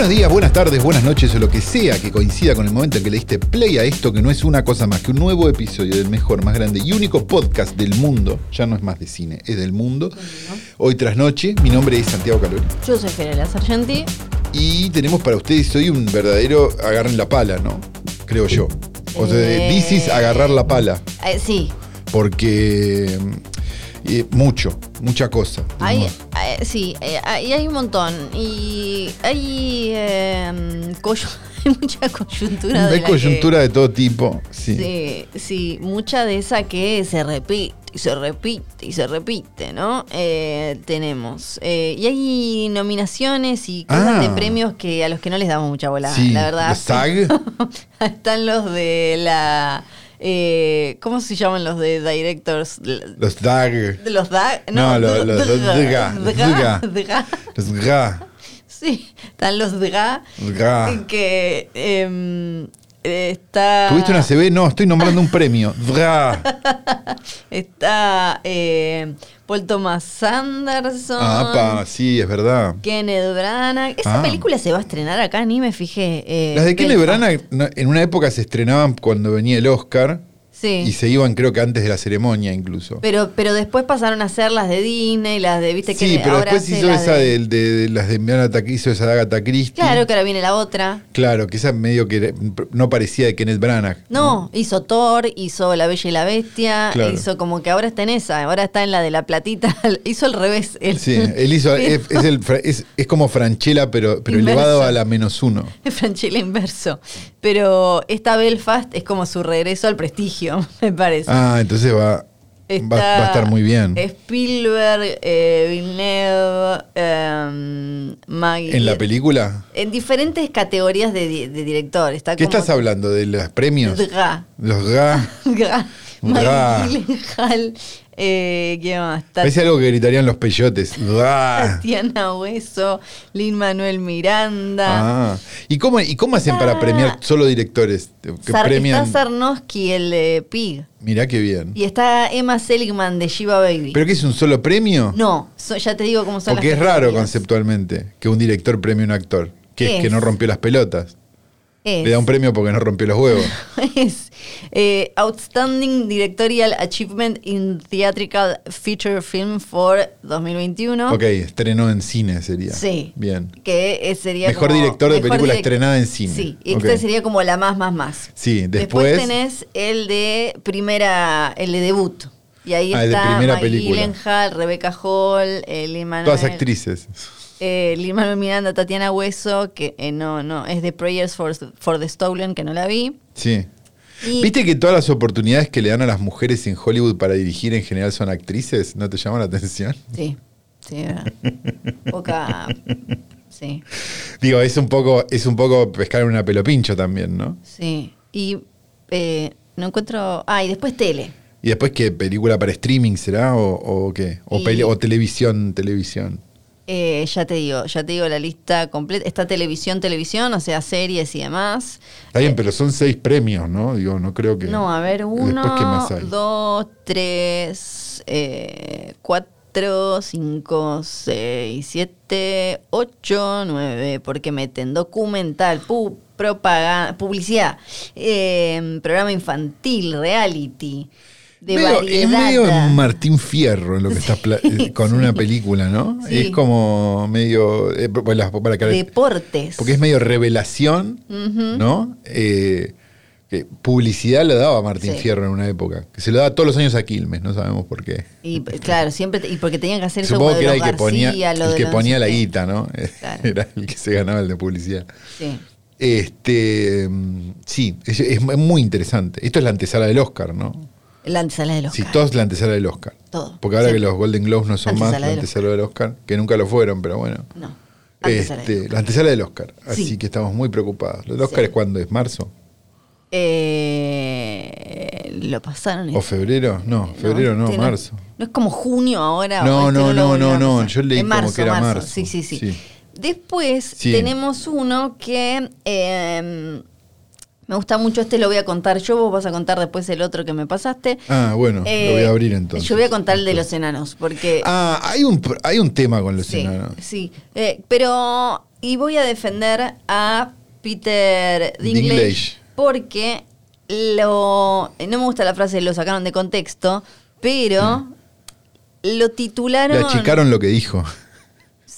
Buenos días, buenas tardes, buenas noches o lo que sea que coincida con el momento en que le diste play a esto que no es una cosa más que un nuevo episodio del mejor, más grande y único podcast del mundo. Ya no es más de cine, es del mundo. Hoy tras noche, mi nombre es Santiago Calori Yo soy Fiorella Sargenti. y tenemos para ustedes hoy un verdadero agarren la pala, ¿no? Creo yo. O sea, Eh. this is agarrar la pala, Eh, sí, porque eh, mucho, mucha cosa. hay, eh, sí, eh, hay, hay un montón. Y hay, coyu- hay mucha coyuntura Hay coyuntura que- de todo tipo, sí. Sí, sí, mucha de esa que se repite y se repite y se repite, ¿no? Eh, tenemos. Eh, y hay nominaciones y cosas Ah. de premios que a los que no les damos mucha bola, Sí, la verdad. los SAG. Están los de la. Eh, ¿Cómo se llaman los de directors? Los DAG, los DAG. No, los- los- los DGA, DGA, DGA, DGA. DGA. los GA, Sí, están los DGA. los GA. Que em, eh, está. ¿Tuviste una CB? No, estoy nombrando un premio. Está eh, Paul Thomas Anderson. Ah, pa, sí, es verdad. Kenneth Branagh. Esa Ah. película se va a estrenar acá, ni me fijé. eh, Las de Kenneth. Branagh en una época se estrenaban cuando venía el Oscar Sí. y se iban creo que antes de la ceremonia incluso. Pero, pero después pasaron a ser las de Disney, las de, viste, Sí, que pero ahora después hace hizo las esa de- de, de- de las de Agatha, hizo esa de Agatha Christie. Claro que ahora viene la otra. Claro, que esa medio que era- no parecía de Kenneth Branagh. No, hizo Thor, hizo La Bella y la Bestia, Claro. hizo como que ahora está en esa, ahora está en la de la platita, hizo al revés. él. Sí, él hizo, es, es el fra- es- es como Franchella, pero, pero Inverso. elevado a la menos uno. Franchella inverso. Pero esta Belfast es como su regreso al prestigio, me parece. Ah, entonces va, va, Está va a estar muy bien. Spielberg, eh, Villeneuve, em, Maggie. ¿En la película? En diferentes categorías de, di- de director. Está ¿Qué como- estás hablando? ¿De los premios? Los GA. Dra. Dra. Maggie Gyllenhaal, eh, ¿Qué más? Parece algo que gritarían los peyotes. GA. Tatiana Hueso, Lin Manuel Miranda. Ah. ¿Y cómo, ¿Y cómo hacen para Está- premiar solo directores? Que Sar- premian. Está Sarnowski, el de Pig. Mirá qué bien. Y está Emma Seligman de Shiva Baby. ¿Pero qué es un solo premio? no, so- ya te digo cómo son Porque las es raro conceptualmente que un director premie a un actor. Que es, Es. que no rompió las pelotas. Es, Le da un premio porque no rompió los huevos. es, eh, Outstanding Directorial Achievement in Theatrical Feature Film for 2021. Ok, estrenó en cine sería. Sí. Bien. Que sería Mejor como- director de película direc- estrenada en cine. Sí, y Ok. este sería como la más, más, más. Sí, después. tenés el de primera, el de debut. Y ahí Ah, el de está primera Maggie película. Gyllenhaal, Rebecca Hall, eh, Manuel, Todas actrices. Eh, Manuel Miranda, Tatiana Hueso, que eh, no, no, es de Prayers for, for the Stolen, que no la vi. Sí. Y- ¿Viste que todas las oportunidades que le dan a las mujeres en Hollywood para dirigir en general son actrices? ¿No te llama la atención? Sí, sí, verdad. Poca. Sí, Digo, es un poco, es un poco pescar en una pelopincho también, ¿no? sí. Y eh, no encuentro. Ah, y después tele. ¿Y después qué? ¿Película para streaming será? ¿O, o qué? ¿O, Y- pele- o televisión, televisión? Eh, ya te digo, ya te digo la lista completa. Está televisión, televisión, o sea, series y demás. Está bien, pero son seis premios, ¿no? Digo, no creo que... No, a ver, uno, dos, tres, eh, cuatro, cinco, seis, siete, ocho, nueve, porque meten documental, pu- propaganda, publicidad, eh, programa infantil, reality, de Medio- variedad. es medio Martín Fierro en lo que estás pla- eh, con una película, ¿no? Sí. Es como medio... eh, para las- para que- Deportes. porque es medio revelación. ¿no? Eh, que publicidad le daba a Martín Sí. Fierro en una época. Que se lo daba todos los años a Quilmes, no sabemos por qué. Y claro, siempre, y porque tenían que hacer eso Supongo como que era el que ponía, García, el que ponía la guita, ¿no? Claro. Era el que se ganaba el de publicidad. Sí. Este, mm, sí, es, es muy interesante. Esto es la antesala del Oscar, ¿no? La antesala del Sí, Oscar. todo es la antesala del Oscar. Todo. Porque ahora que los Golden Globes no son más la del antesala del Oscar, que nunca lo fueron, pero bueno. No. antesala Este, la antesala del Oscar. Así Sí. que estamos muy preocupados. ¿El Oscar Sí. es cuando es marzo? Eh, lo pasaron. ¿O febrero? No, febrero no, marzo. No es como junio ahora. No, o este no, no, no, no, yo leí como que era marzo. Sí, sí, sí. Sí. Después Sí. tenemos uno que eh, me gusta mucho. Este lo voy a contar yo, vos vas a contar después el otro que me pasaste. Ah, bueno, Eh, lo voy a abrir entonces. Yo voy a contar el de los enanos, porque... Ah, hay un, hay un tema con los sí, enanos. sí. Eh, pero... Y voy a defender a Peter Dinklage, Dinklage. porque lo... No me gusta la frase, lo sacaron de contexto, pero... Lo Le titularon... achicaron lo que dijo.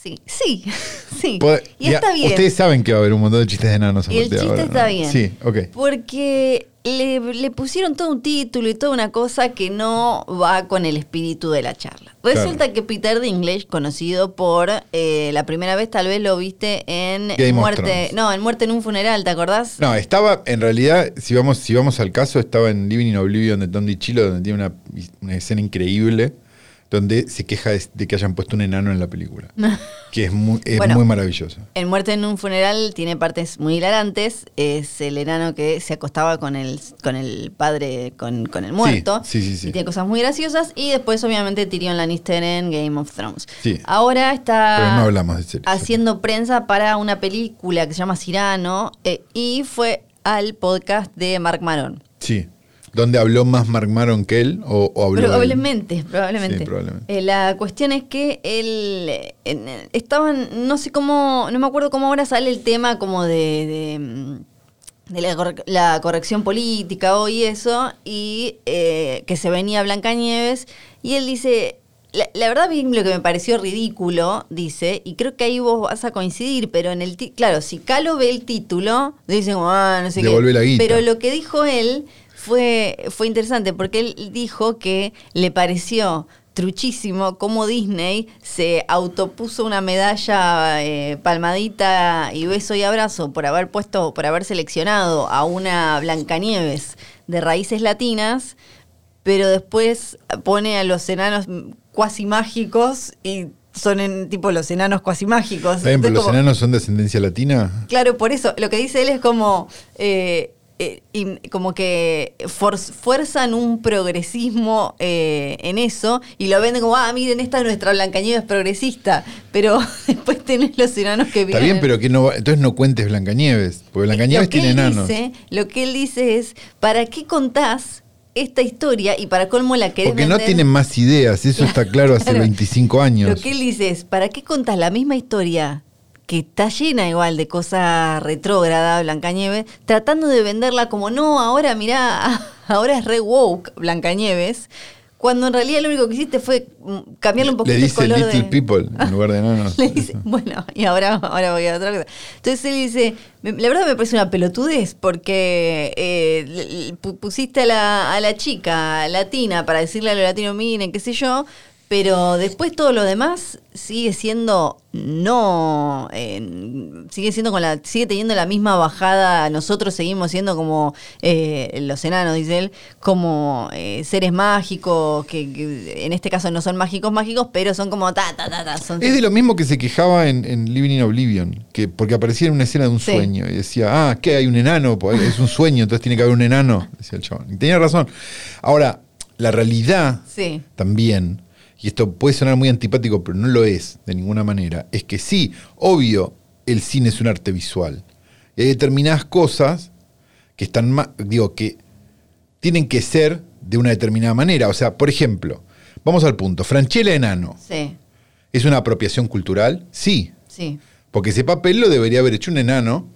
Sí, sí, sí. Pod- Y ya, está bien. Ustedes saben que va a haber un montón de chistes de enanos a Y el chiste ahora, está ¿no? bien. Sí, ok. Porque le, le pusieron todo un título y toda una cosa que no va con el espíritu de la charla. Resulta que Peter Dinklage, conocido por eh, la primera vez, tal vez lo viste en Game Muerte. No, en Muerte en un funeral, ¿te acordás? No, estaba, en realidad, si vamos, si vamos al caso, estaba en Living in Oblivion de Tom DiCillo, donde tiene una, una escena increíble, donde se queja de, que hayan puesto un enano en la película. que es muy, es Bueno. muy maravilloso. En Muerte en un funeral tiene partes muy hilarantes. Es el enano que se acostaba con el, con el padre, con, con el muerto. sí, sí, sí. Y tiene cosas muy graciosas. Y después, obviamente, Tyrion Lannister en Game of Thrones. Sí. Ahora está Pero no hablamos de series. haciendo prensa para una película que se llama Cirano. eh, y fue al podcast de Mark Maron. Sí. ¿Dónde habló más Mark Maron que él? ¿O, o habló él? Probablemente, probablemente. Sí, probablemente. Eh, la cuestión es que él eh, estaban, no sé cómo, no me acuerdo cómo ahora sale el tema como de, de, de la, corre- la corrección política o y eso, y eh, que se venía Blancanieves, y él dice, la, la verdad lo que me pareció ridículo, dice, y creo que ahí vos vas a coincidir, pero en el, claro, si Calo ve el título, dicen, ah, no sé qué, la guita. pero lo que dijo él fue, fue interesante porque él dijo que le pareció truchísimo cómo Disney se autopuso una medalla eh, palmadita y beso y abrazo por haber puesto, por haber seleccionado a una Blancanieves de raíces latinas, pero después pone a los enanos cuasi mágicos y son en, tipo los enanos cuasi mágicos. ¿Está bien, pero los enanos son de ascendencia latina? Claro, por eso, lo que dice él es como, eh, eh, in- como que for- fuerzan un progresismo eh, en eso y lo venden como, ah, miren, esta es nuestra Blancanieves progresista, pero después tenés los enanos que Está vienen. bien, pero que no, entonces no cuentes Blancanieves, porque Blancanieves que tiene enanos. dice- lo que él dice es, ¿para qué contás esta historia y para colmo la querés Porque no tienen más ideas, eso está claro hace Claro. 25 años. Lo que él dice es, ¿para qué contás la misma historia que está llena igual de cosa retrógrada, Blancanieves, tratando de venderla como, no, ahora mirá, ahora es re woke Blancanieves, cuando en realidad lo único que hiciste fue mm, cambiarle un poquito Le dice el color Little de... People en lugar de enanos. Le dice, bueno, y ahora, ahora voy a otra cosa. Entonces él dice, la verdad me parece una pelotudez porque eh, le- le pu- pusiste a la, a la chica latina para decirle a los latinos, miren, qué sé yo, pero después todo lo demás sigue siendo no, eh, sigue siendo con la, sigue teniendo la misma bajada. Nosotros seguimos siendo como eh, los enanos, dice él, como eh, seres mágicos que, que en este caso no son mágicos mágicos, pero son como ta ta ta ta. Son Es de lo mismo que se quejaba en, en Living in Oblivion, que porque aparecía en una escena de un Sí. sueño y decía, ah, ¿qué? Hay un enano, pues, es un sueño, entonces tiene que haber un enano, decía el chabón. Y tenía razón. Ahora, la realidad Sí. también, y esto puede sonar muy antipático, pero no lo es de ninguna manera, es que sí, obvio, el cine es un arte visual. Y hay determinadas cosas que están más, digo, que tienen que ser de una determinada manera. O sea, por ejemplo, vamos al punto, Franchella Enano, Sí, ¿es una apropiación cultural? Sí, sí, porque ese papel lo debería haber hecho un enano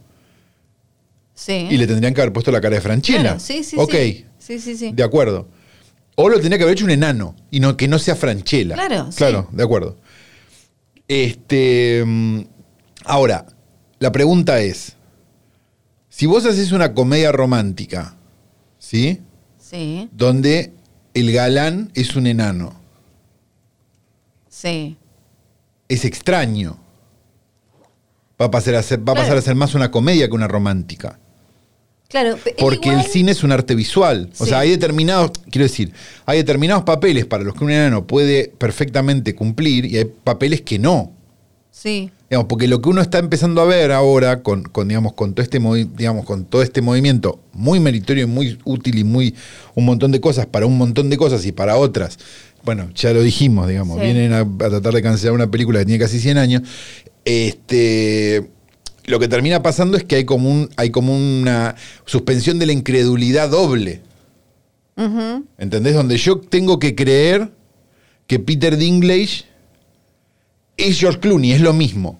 sí. y le tendrían que haber puesto la cara de Franchella. Claro, sí, sí, ok, sí. Sí, sí, sí. de acuerdo. O lo tendría que haber hecho un enano y no que no sea Franchella. Claro, sí. Claro, de acuerdo. Este, mm, ahora, la pregunta es, si vos haces una comedia romántica, ¿sí? Sí, Donde el galán es un enano, sí. es extraño. Va a pasar a ser, va a, pasar a ser más una comedia que una romántica. Claro, Porque igual- el cine es un arte visual. O sea, hay determinados, quiero decir, hay determinados papeles para los que un enano puede perfectamente cumplir y hay papeles que no. Sí. Digamos, porque lo que uno está empezando a ver ahora con, con, digamos, con todo este movi- digamos, con todo este movimiento muy meritorio y muy útil y muy un montón de cosas para un montón de cosas y para otras. Bueno, ya lo dijimos, digamos, Sí. vienen a, a tratar de cancelar una película que tiene casi 100 años. Este lo que termina pasando es que hay como un hay como una suspensión de la incredulidad doble. Ujú. ¿Entendés? Donde yo tengo que creer que Peter Dinklage es George Clooney, es lo mismo.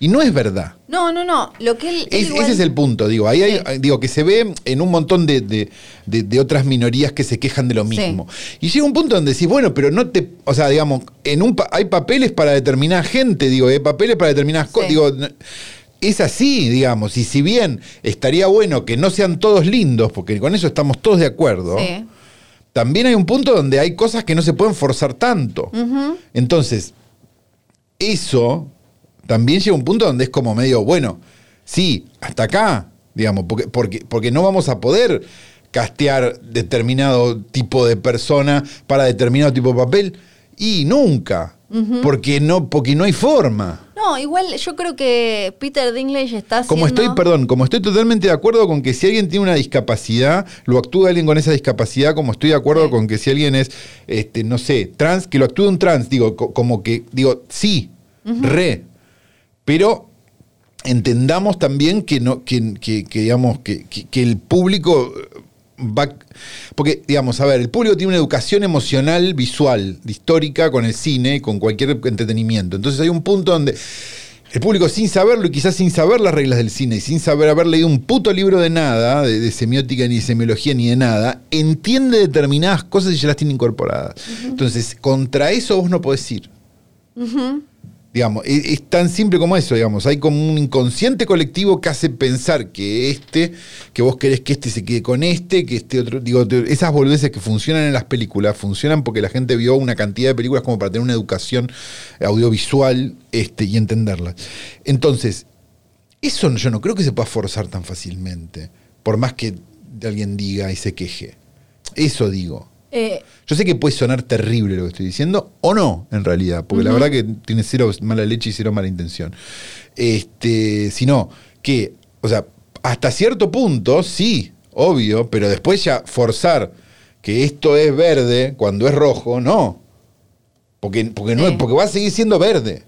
Y no es verdad. No, no, no. Lo que él. él Es- igual- Ese es el punto, digo. Ahí hay- Sí. digo, que se ve en un montón de, de- de- de otras minorías que se quejan de lo mismo. Y llega un punto donde decís, bueno, pero no te. O sea, digamos, en un hay papeles para determinada gente, digo, hay papeles para determinadas cosas. Digo, es así, digamos. Y si bien estaría bueno que no sean todos lindos, porque con eso estamos todos de acuerdo. Sí. También hay un punto donde hay cosas que no se pueden forzar tanto. Entonces, eso también llega a un punto donde es como medio, bueno, sí, hasta acá, digamos, porque, porque, porque no vamos a poder castear determinado tipo de persona para determinado tipo de papel. Y nunca. porque, no, porque no hay forma. No, igual yo creo que Peter Dinklage está haciendo... Como estoy, perdón, como estoy totalmente de acuerdo con que si alguien tiene una discapacidad, lo actúa alguien con esa discapacidad, como estoy de acuerdo Sí. con que si alguien es, este, no sé, trans, que lo actúe un trans, digo, co- como que, digo, sí, re. Pero entendamos también que no, que, que- que, digamos, que- que el público va. Porque, digamos, a ver, el público tiene una educación emocional, visual, histórica con el cine con cualquier entretenimiento. Entonces hay un punto donde el público sin saberlo y quizás sin saber las reglas del cine y sin saber haber leído un puto libro de nada, de, de semiótica ni de semiología ni de nada, entiende determinadas cosas y ya las tiene incorporadas. Entonces, contra eso vos no podés ir. Digamos, es, tan simple como eso, digamos. Hay como un inconsciente colectivo que hace pensar que este, que vos querés que este se quede con este, que este otro. Digo, esas boludeces que funcionan en las películas funcionan porque la gente vio una cantidad de películas como para tener una educación audiovisual este, y entenderlas. Entonces, eso yo no creo que se pueda forzar tan fácilmente, por más que alguien diga y se queje. Eso digo. Eh, Yo sé que puede sonar terrible lo que estoy diciendo, o no, en realidad, porque la verdad que tiene cero mala leche y cero mala intención. Este, sino que, o sea, hasta cierto punto, sí, obvio, pero después ya forzar que esto es verde cuando es rojo, no. Porque, porque, no, Sí. porque va a seguir siendo verde.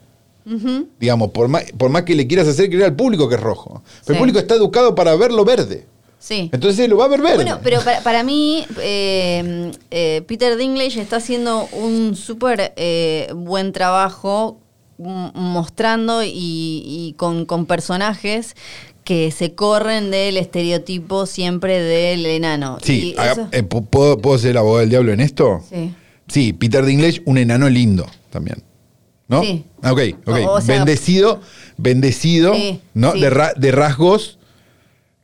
Digamos, por más, por más que le quieras hacer creer al público que es rojo. Pero Sí. el público está educado para verlo verde. Sí. Entonces lo va a ver verde. Bueno, pero para, para mí, eh, eh, Peter Dinklage está haciendo un súper eh, buen trabajo mostrando y, y con, con personajes que se corren del estereotipo siempre del enano. Sí, Y haga- eso- ¿puedo, ¿puedo ser el abogado del diablo en esto? sí. Sí, Peter Dinklage, un enano lindo también. ¿No? Sí. Ah, Ok, ok. O- o sea- bendecido, bendecido, Sí, ¿no? sí. De, ra- de rasgos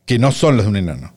que no son los de un enano.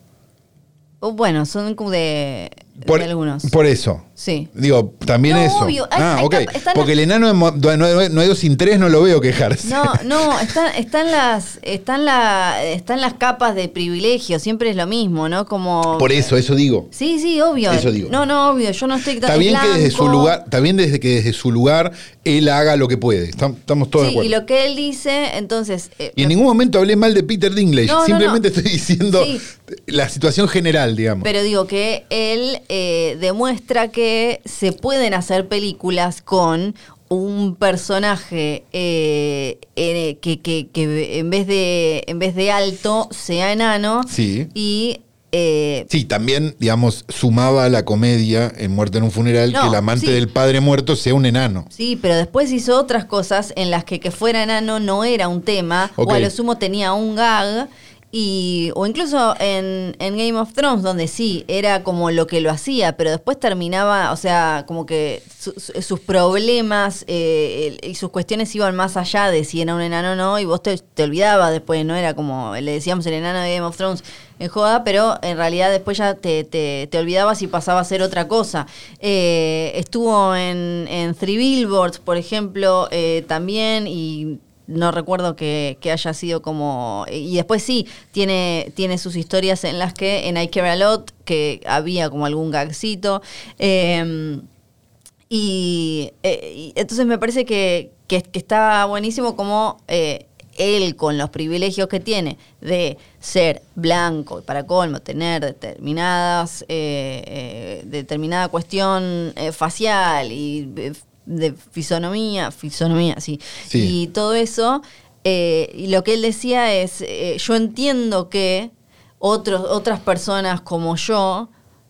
Bueno, son como de, de Por, algunos. por eso. sí. Digo, también No, eso. obvio. Hay- ah, hay ok. Porque las- el enano de no, no- no dos sin tres no lo veo quejarse. No, no, están, están las, están la, están las capas de privilegio, siempre es lo mismo, ¿no? Como Por eso, eso digo. Sí, sí, obvio. Eso digo. No, no, obvio, yo no estoy tan Está bien que desde su lugar, está bien desde que desde su lugar él haga lo que puede. Estam- Estamos todos de Sí, acuerdo. y lo que él dice, entonces. eh, Y en ningún momento hablé mal de Peter Dinklage. No, no, Simplemente no. estoy diciendo Sí. la situación general, digamos. Pero digo que él eh, demuestra que se pueden hacer películas con un personaje eh, eh, que, que- que en vez de en vez de alto sea enano Sí. y eh, Sí, también, digamos, sumaba a la comedia en Muerte en un funeral No, que el amante sí. del padre muerto sea un enano. Sí, pero después hizo otras cosas en las que que fuera enano no era un tema, o a lo sumo tenía un gag, y, o incluso en, en Game of Thrones, donde sí, era como lo que lo hacía, pero después terminaba, o sea, como que su- su- sus problemas eh, y sus cuestiones iban más allá de si era un enano o no, y vos te, te olvidabas después, no era como le decíamos el enano de Game of Thrones en joda, pero en realidad después ya te, te, te olvidabas y pasaba a ser otra cosa. Eh, estuvo en, en Three Billboards, por ejemplo, eh, también, y no recuerdo que, que haya sido como... Y después sí, tiene, tiene sus historias en las que en I Care A Lot, que había como algún gagcito. y, eh, y entonces me parece que, que, está buenísimo como eh, él con los privilegios que tiene de ser blanco y para colmo tener determinadas eh, determinada cuestión facial y de fisonomía fisonomía sí, Sí. y todo eso eh, y lo que él decía es eh, yo entiendo que otros otras personas como yo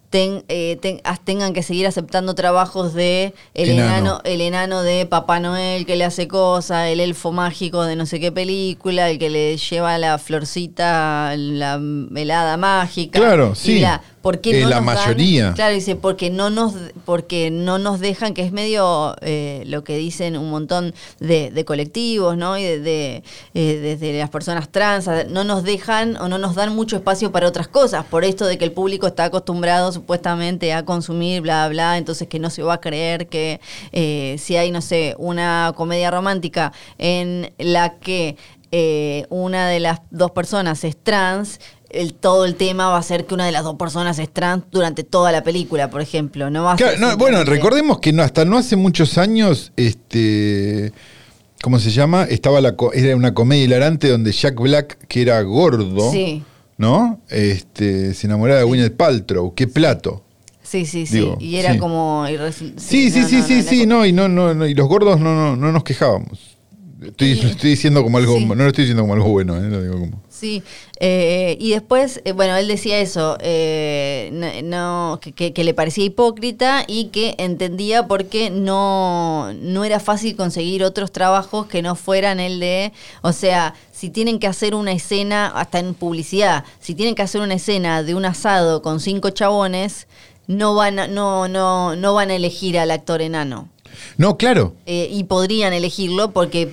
ten- eh, ten- tengan que seguir aceptando trabajos de el Enano. enano. el enano de Papá Noel que le hace cosas, el elfo mágico de no sé qué película, el que le lleva la florcita, la helada mágica. Claro, sí. la- ¿por qué Eh, no la nos dan- mayoría. claro, dice, porque no nos, porque no nos dejan, que es medio eh, lo que dicen un montón de, de colectivos, ¿no? Y de, de, eh, desde las personas trans, no nos dejan o no nos dan mucho espacio para otras cosas, por esto de que el público está acostumbrado supuestamente a consumir, bla, bla, entonces que no se va a creer que eh, si hay, no sé, una comedia romántica en la que eh, una de las dos personas es trans, el, todo el tema va a ser que una de las dos personas es trans durante toda la película, por ejemplo. No va a Claro, ser no, bueno, recordemos que no, hasta no hace muchos años, este, ¿cómo se llama? Estaba la, era una comedia hilarante donde Jack Black, que era gordo, Sí. ¿no? Este, se enamoraba de Gwyneth Paltrow. ¡Qué plato! Sí, sí, sí. Digo, y era sí. como. irres- Sí, sí, no, sí, no, sí, sí, no, y no, no, y los gordos no, no, no nos quejábamos. Estoy, Sí. estoy diciendo como algo, Sí. no lo estoy diciendo como algo bueno, ¿eh? Lo digo como. Sí, eh, y después, eh, bueno, él decía eso, eh, no, que- que le parecía hipócrita y que entendía por qué no, no era fácil conseguir otros trabajos que no fueran el de, o sea, si tienen que hacer una escena, hasta en publicidad, si tienen que hacer una escena de un asado con cinco chabones, no van a, no, no, no van a elegir al actor enano. No, claro. Eh, y podrían elegirlo porque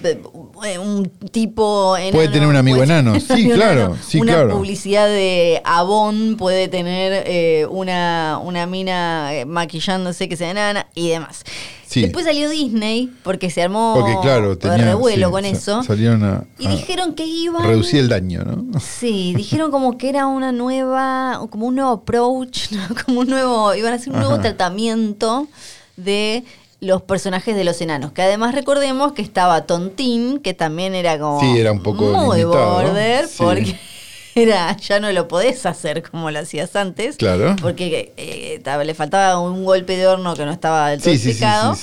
eh, un tipo enano Puede tener un amigo enano. Sí, claro, sí, una claro. publicidad de Avon puede tener eh, una, una mina eh, maquillándose que sea enana y demás. Sí. Después salió Disney porque se armó Porque claro, tenía, revuelo sí, con eso. Salieron a, Y a dijeron que iban... reducir el daño, ¿no? Sí, dijeron como que era una nueva, como un nuevo approach, ¿no? como un nuevo, iban a hacer un nuevo Ajá. tratamiento de los personajes de los enanos. Que además recordemos que estaba Tontín, que también era como Sí, era un poco muy limitado, border, sí. porque era, ya no lo podés hacer como lo hacías antes. Claro. Porque eh, le faltaba un golpe de horno que no estaba del todo Sí, explicado.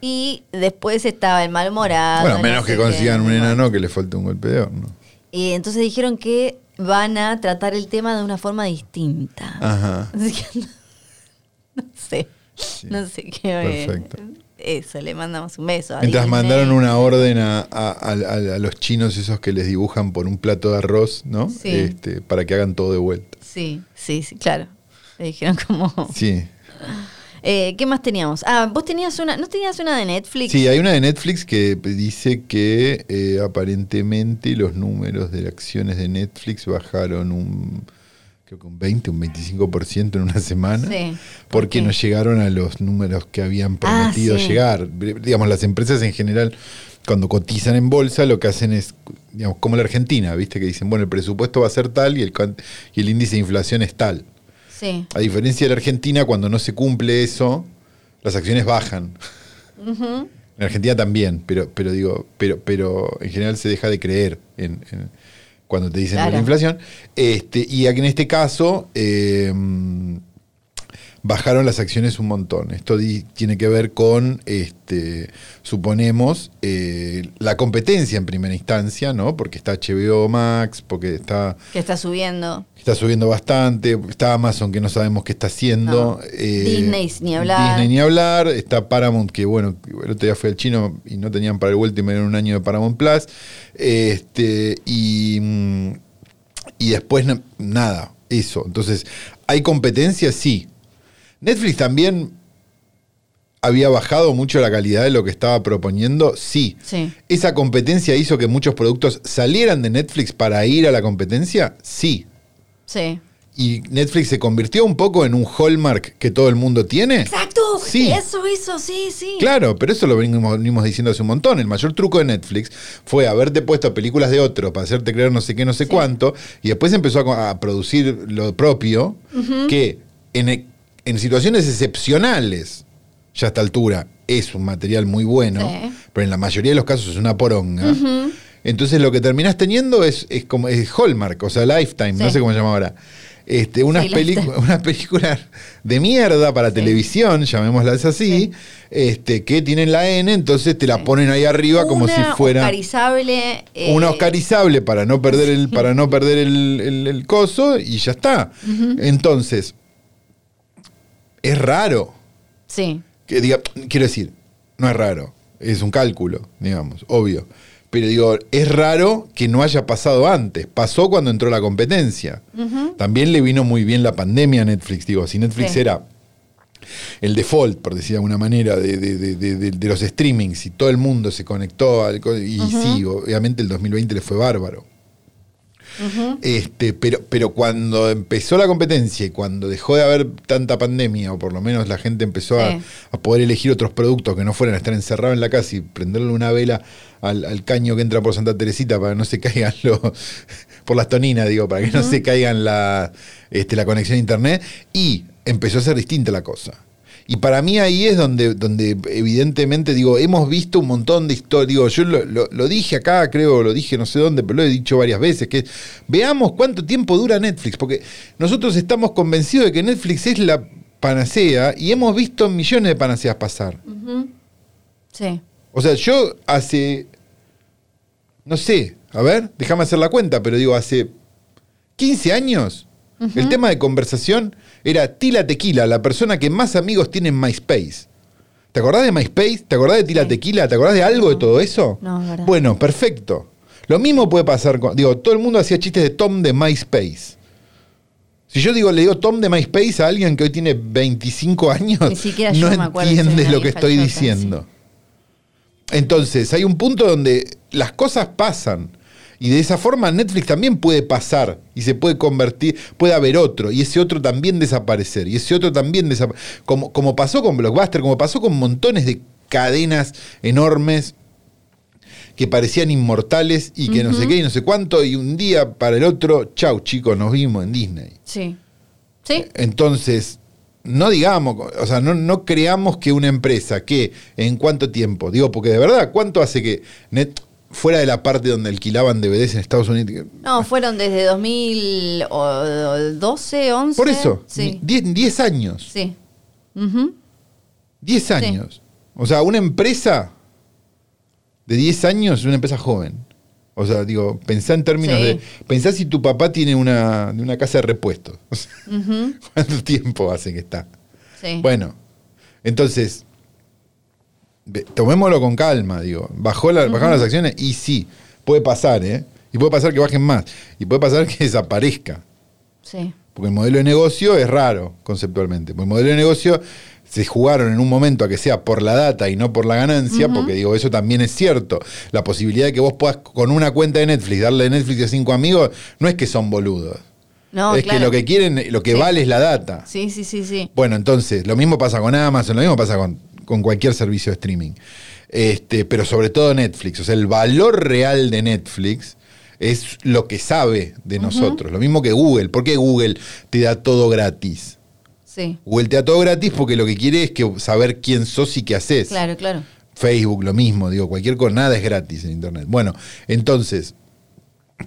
Y después estaba el malmorado. Bueno, no menos sé que qué, consigan un enano que le falte un golpe de horno. Y entonces dijeron que van a tratar el tema de una forma distinta. Ajá. Así que no, no sé. Sí. No sé qué. Perfecto. Eso, le mandamos un beso. Mientras mandaron una orden a, a- a- a- a los chinos esos que les dibujan por un plato de arroz, ¿no? Sí. Este, para que hagan todo de vuelta. Sí, sí, sí, claro. Le dijeron como. Sí. Eh, ¿Qué más teníamos? Ah, vos tenías una. ¿No tenías una de Netflix? Sí, hay una de Netflix que dice que eh, aparentemente los números de acciones de Netflix bajaron un creo que un 20, un 25% en una semana. Sí. ¿Por Porque no llegaron a los números que habían Ah, prometido sí. llegar. Digamos, las empresas en general, cuando cotizan en bolsa, lo que hacen es, digamos, como la Argentina, ¿viste? Que dicen, bueno, el presupuesto va a ser tal y el, y el índice de inflación es tal. Sí. A diferencia de la Argentina, cuando no se cumple eso, las acciones bajan. En Argentina también, pero, pero digo, pero, pero en general se deja de creer en, en- cuando te dicen la inflación. Este, y aquí en este caso, eh, bajaron las acciones un montón. Esto tiene que ver con, este, suponemos, eh, la competencia en primera instancia, ¿no? Porque está HBO Max, porque está, Que está subiendo. está subiendo bastante, está Amazon que no sabemos qué está haciendo. No. eh, Disney ni hablar. Disney ni hablar. Está Paramount, que bueno, el otro día fui al chino y no tenían para el vuelto y me dieron un año de Paramount Plus. Este, y, mm, y después na- nada, eso. Entonces, ¿hay competencia? Sí. Netflix también había bajado mucho la calidad de lo que estaba proponiendo, sí. Sí. ¿Esa competencia hizo que muchos productos salieran de Netflix para ir a la competencia? Sí. Sí. ¿Y Netflix se convirtió un poco en un hallmark que todo el mundo tiene? Exacto. Sí. Eso, eso, sí, sí. Claro, pero eso lo venimos, venimos diciendo hace un montón. El mayor truco de Netflix fue haberte puesto películas de otros para hacerte creer no sé qué, no sé cuánto, y después empezó a, producir lo propio, que en, e- en situaciones excepcionales, ya a esta altura, es un material muy bueno, Sí. pero en la mayoría de los casos es una poronga. Entonces lo que terminás teniendo es, es como es Hallmark, o sea, Lifetime, no sé cómo se llama ahora. Este, unas, Sí, unas películas de mierda para Sí. televisión, llamémoslas así, este, que tienen la N, entonces te la ponen ahí arriba como si fuera Oscarizable. eh, una oscarizable para no perder el, para no perder el, el- el coso y ya está. Entonces, es raro. Sí. Que diga, quiero decir, no es raro, es un cálculo, digamos, obvio. Pero digo, es raro que no haya pasado antes. Pasó cuando entró la competencia. También le vino muy bien la pandemia a Netflix. Digo, si Netflix Sí. era el default, por decir de alguna manera, de, de- de- los streamings y todo el mundo se conectó al y sí, obviamente el 2020 le fue bárbaro. Este, pero, pero cuando empezó la competencia y cuando dejó de haber tanta pandemia, o por lo menos la gente empezó a, Sí. a poder elegir otros productos que no fueran a estar encerrados en la casa y prenderle una vela al, al caño que entra por Santa Teresita para que no se caigan los. por las toninas, digo, para que no se caigan la, este, la conexión a internet. Y empezó a ser distinta la cosa. Y para mí ahí es donde, donde evidentemente digo, hemos visto un montón de historias. Digo, yo lo, lo- lo dije acá, creo, lo dije no sé dónde, pero lo he dicho varias veces, que veamos cuánto tiempo dura Netflix, porque nosotros estamos convencidos de que Netflix es la panacea y hemos visto millones de panaceas pasar. Sí. O sea, yo hace, no sé, a ver, déjame hacer la cuenta, pero digo, hace 15 años, el tema de conversación era Tila Tequila, la persona que más amigos tiene en MySpace. ¿Te acordás de MySpace? ¿Te acordás de Tila Sí. Tequila? ¿Te acordás de algo de todo eso? No, es verdad. Bueno, perfecto. Lo mismo puede pasar con, digo, todo el mundo hacía chistes de Tom de MySpace. Si yo digo, le digo Tom de MySpace a alguien que hoy tiene 25 años, Ni siquiera yo no me acuerdo, soy entiende una lo que estoy diciendo. Entonces, hay un punto donde las cosas pasan. Y de esa forma Netflix también puede pasar y se puede convertir, puede haber otro, y ese otro también desaparecer, y ese otro también desaparecer. Como, como pasó con Blockbuster, como pasó con montones de cadenas enormes que parecían inmortales y que no sé qué y no sé cuánto, y un día para el otro, chau chicos, nos vimos en Disney. Sí. Sí. Entonces, no digamos, o sea, no, no creamos que una empresa que en cuánto tiempo, digo, porque de verdad, ¿cuánto hace que Net, fuera de la parte donde alquilaban DVDs en Estados Unidos? No, fueron desde 2012, 11. Por eso, Sí. 10 años. Sí. Ujú. 10 años. O sea, una empresa de 10 años es una empresa joven. O sea, digo, pensá en términos Sí. de. Pensá si tu papá tiene una, una casa de repuestos. ¿Cuánto tiempo hace que está? Sí. Bueno, entonces, tomémoslo con calma, digo. Bajó la, Bajaron las acciones y sí, puede pasar, ¿eh? Y puede pasar que bajen más. Y puede pasar que desaparezca. Sí. Porque el modelo de negocio es raro, conceptualmente. Porque el modelo de negocio se jugaron en un momento a que sea por la data y no por la ganancia, porque digo, eso también es cierto. La posibilidad de que vos puedas con una cuenta de Netflix darle Netflix a cinco amigos, no es que son boludos. No, es claro. que lo que quieren, lo que Sí. vale es la data. Sí, sí, sí, sí. Bueno, entonces, lo mismo pasa con Amazon, lo mismo pasa con, con cualquier servicio de streaming. Este, pero sobre todo Netflix. O sea, el valor real de Netflix es lo que sabe de nosotros. Lo mismo que Google. ¿Por qué Google te da todo gratis? Sí. Google te da todo gratis porque lo que quiere es que saber quién sos y qué haces. Claro, claro. Facebook, lo mismo, digo, cualquier cosa, nada es gratis en Internet. Bueno, entonces,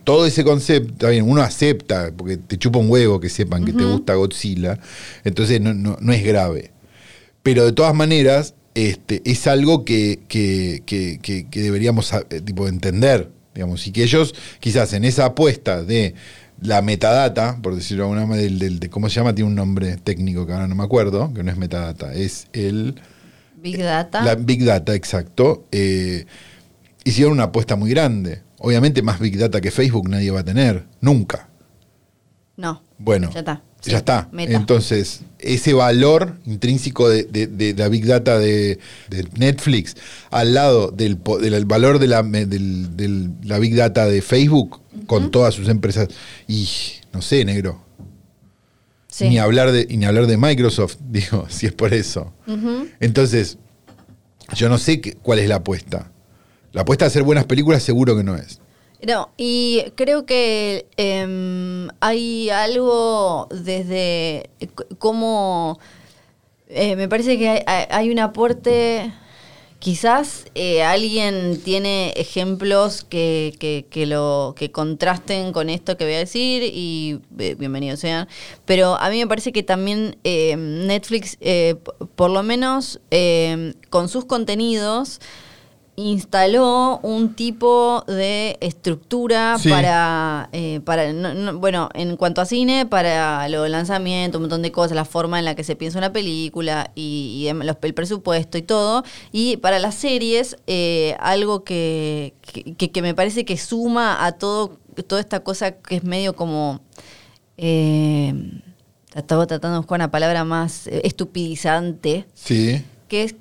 todo ese concepto, bien, uno acepta, porque te chupa un huevo que sepan que te gusta Godzilla, entonces no, no- no es grave. Pero de todas maneras, este, es algo que, que- que- que- que deberíamos eh, tipo, entender, digamos, y que ellos quizás en esa apuesta de la metadata, por decirlo de alguna manera, del, del- de, ¿cómo se llama? Tiene un nombre técnico que ahora no me acuerdo, que no es metadata, es el... Big Data. La Big Data, exacto. eh, hicieron una apuesta muy grande. Obviamente más Big Data que Facebook nadie va a tener, nunca. No. Bueno, Ya está. Sí, ya está. meta. Entonces, ese valor intrínseco de, de- de la Big Data de, de Netflix al lado del, del valor de la, del- del- la Big Data de Facebook con todas sus empresas. Y no sé, negro. Sí. Ni hablar de, ni hablar de Microsoft, digo, si es por eso. Entonces, yo no sé cuál es la apuesta. La apuesta a hacer buenas películas seguro que no es. No, y creo que em, hay algo desde cómo eh, me parece que hay, un aporte Quizás eh, alguien tiene ejemplos que, que, que lo que contrasten con esto que voy a decir y eh, bienvenidos sean. Pero a mí me parece que también eh, Netflix, por lo menos con sus contenidos, instaló un tipo de estructura Sí. para, eh, para no- no- bueno, en cuanto a cine, para los lanzamientos, un montón de cosas, la forma en la que se piensa una película y, y em- los- el presupuesto y todo. Y para las series, eh, algo que, que, que me parece que suma a todo, toda esta cosa que es medio como... Eh, estaba tratando de buscar una palabra más eh, estupidizante Sí. que es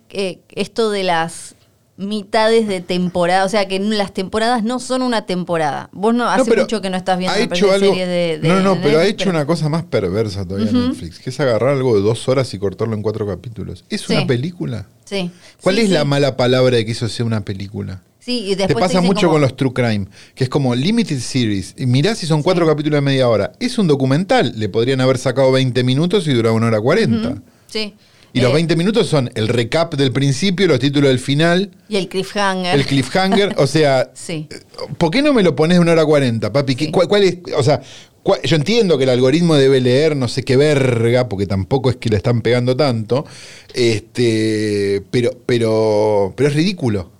esto de las mitades de temporada, o sea que las temporadas no son una temporada. Vos no hace mucho que no estás viendo hecho algo, de, de No, no, pero ha hecho una cosa más perversa todavía Ujú. Netflix, que es agarrar algo de dos horas y cortarlo en cuatro capítulos. ¿Es Sí. una película? Sí. ¿Cuál Sí, es sí. la mala palabra de que eso sea una película? Sí, y Te después pasa dicen mucho como- con los True Crime, que es como Limited Series. Y mirá si son cuatro capítulos de media hora. Es un documental. Le podrían haber sacado 20 minutos y duraba una hora 40. Ujú, Sí. Y los Eh, 20 minutos son el recap del principio, los títulos del final, Y el cliffhanger. el cliffhanger. o sea, Sí. ¿por qué no me lo pones de una hora 40, papi? ¿Qué- Sí. cuál, cuál es? O sea, cuál- yo entiendo que el algoritmo debe leer no sé qué verga, porque tampoco es que le están pegando tanto. Este, pero, pero, pero es ridículo.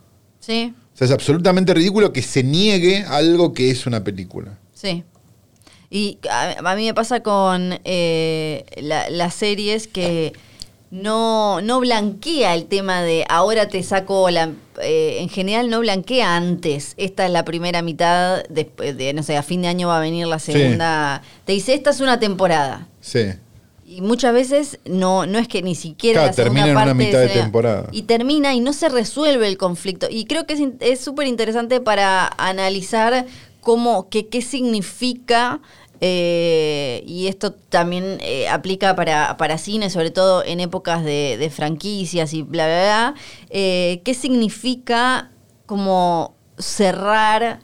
Sí, O sea, es absolutamente ridículo que se niegue algo que es una película. sí. Y a, a mí me pasa con eh, la- las series que no, no blanquea el tema de ahora te saco la... eh, en general no blanquea antes. Esta es la primera mitad, después de, no sé, a fin de año va a venir la Sí. segunda. Te dice, esta es una temporada. Sí. Y muchas veces no, no es que ni siquiera Claro, la termina en una parte mitad de temporada. Y termina y no se resuelve el conflicto. Y creo que es súper interesante para analizar cómo, qué, qué significa, eh, y esto también eh, aplica para, para cine, sobre todo en épocas de, de franquicias y bla, bla, bla, eh, qué significa como cerrar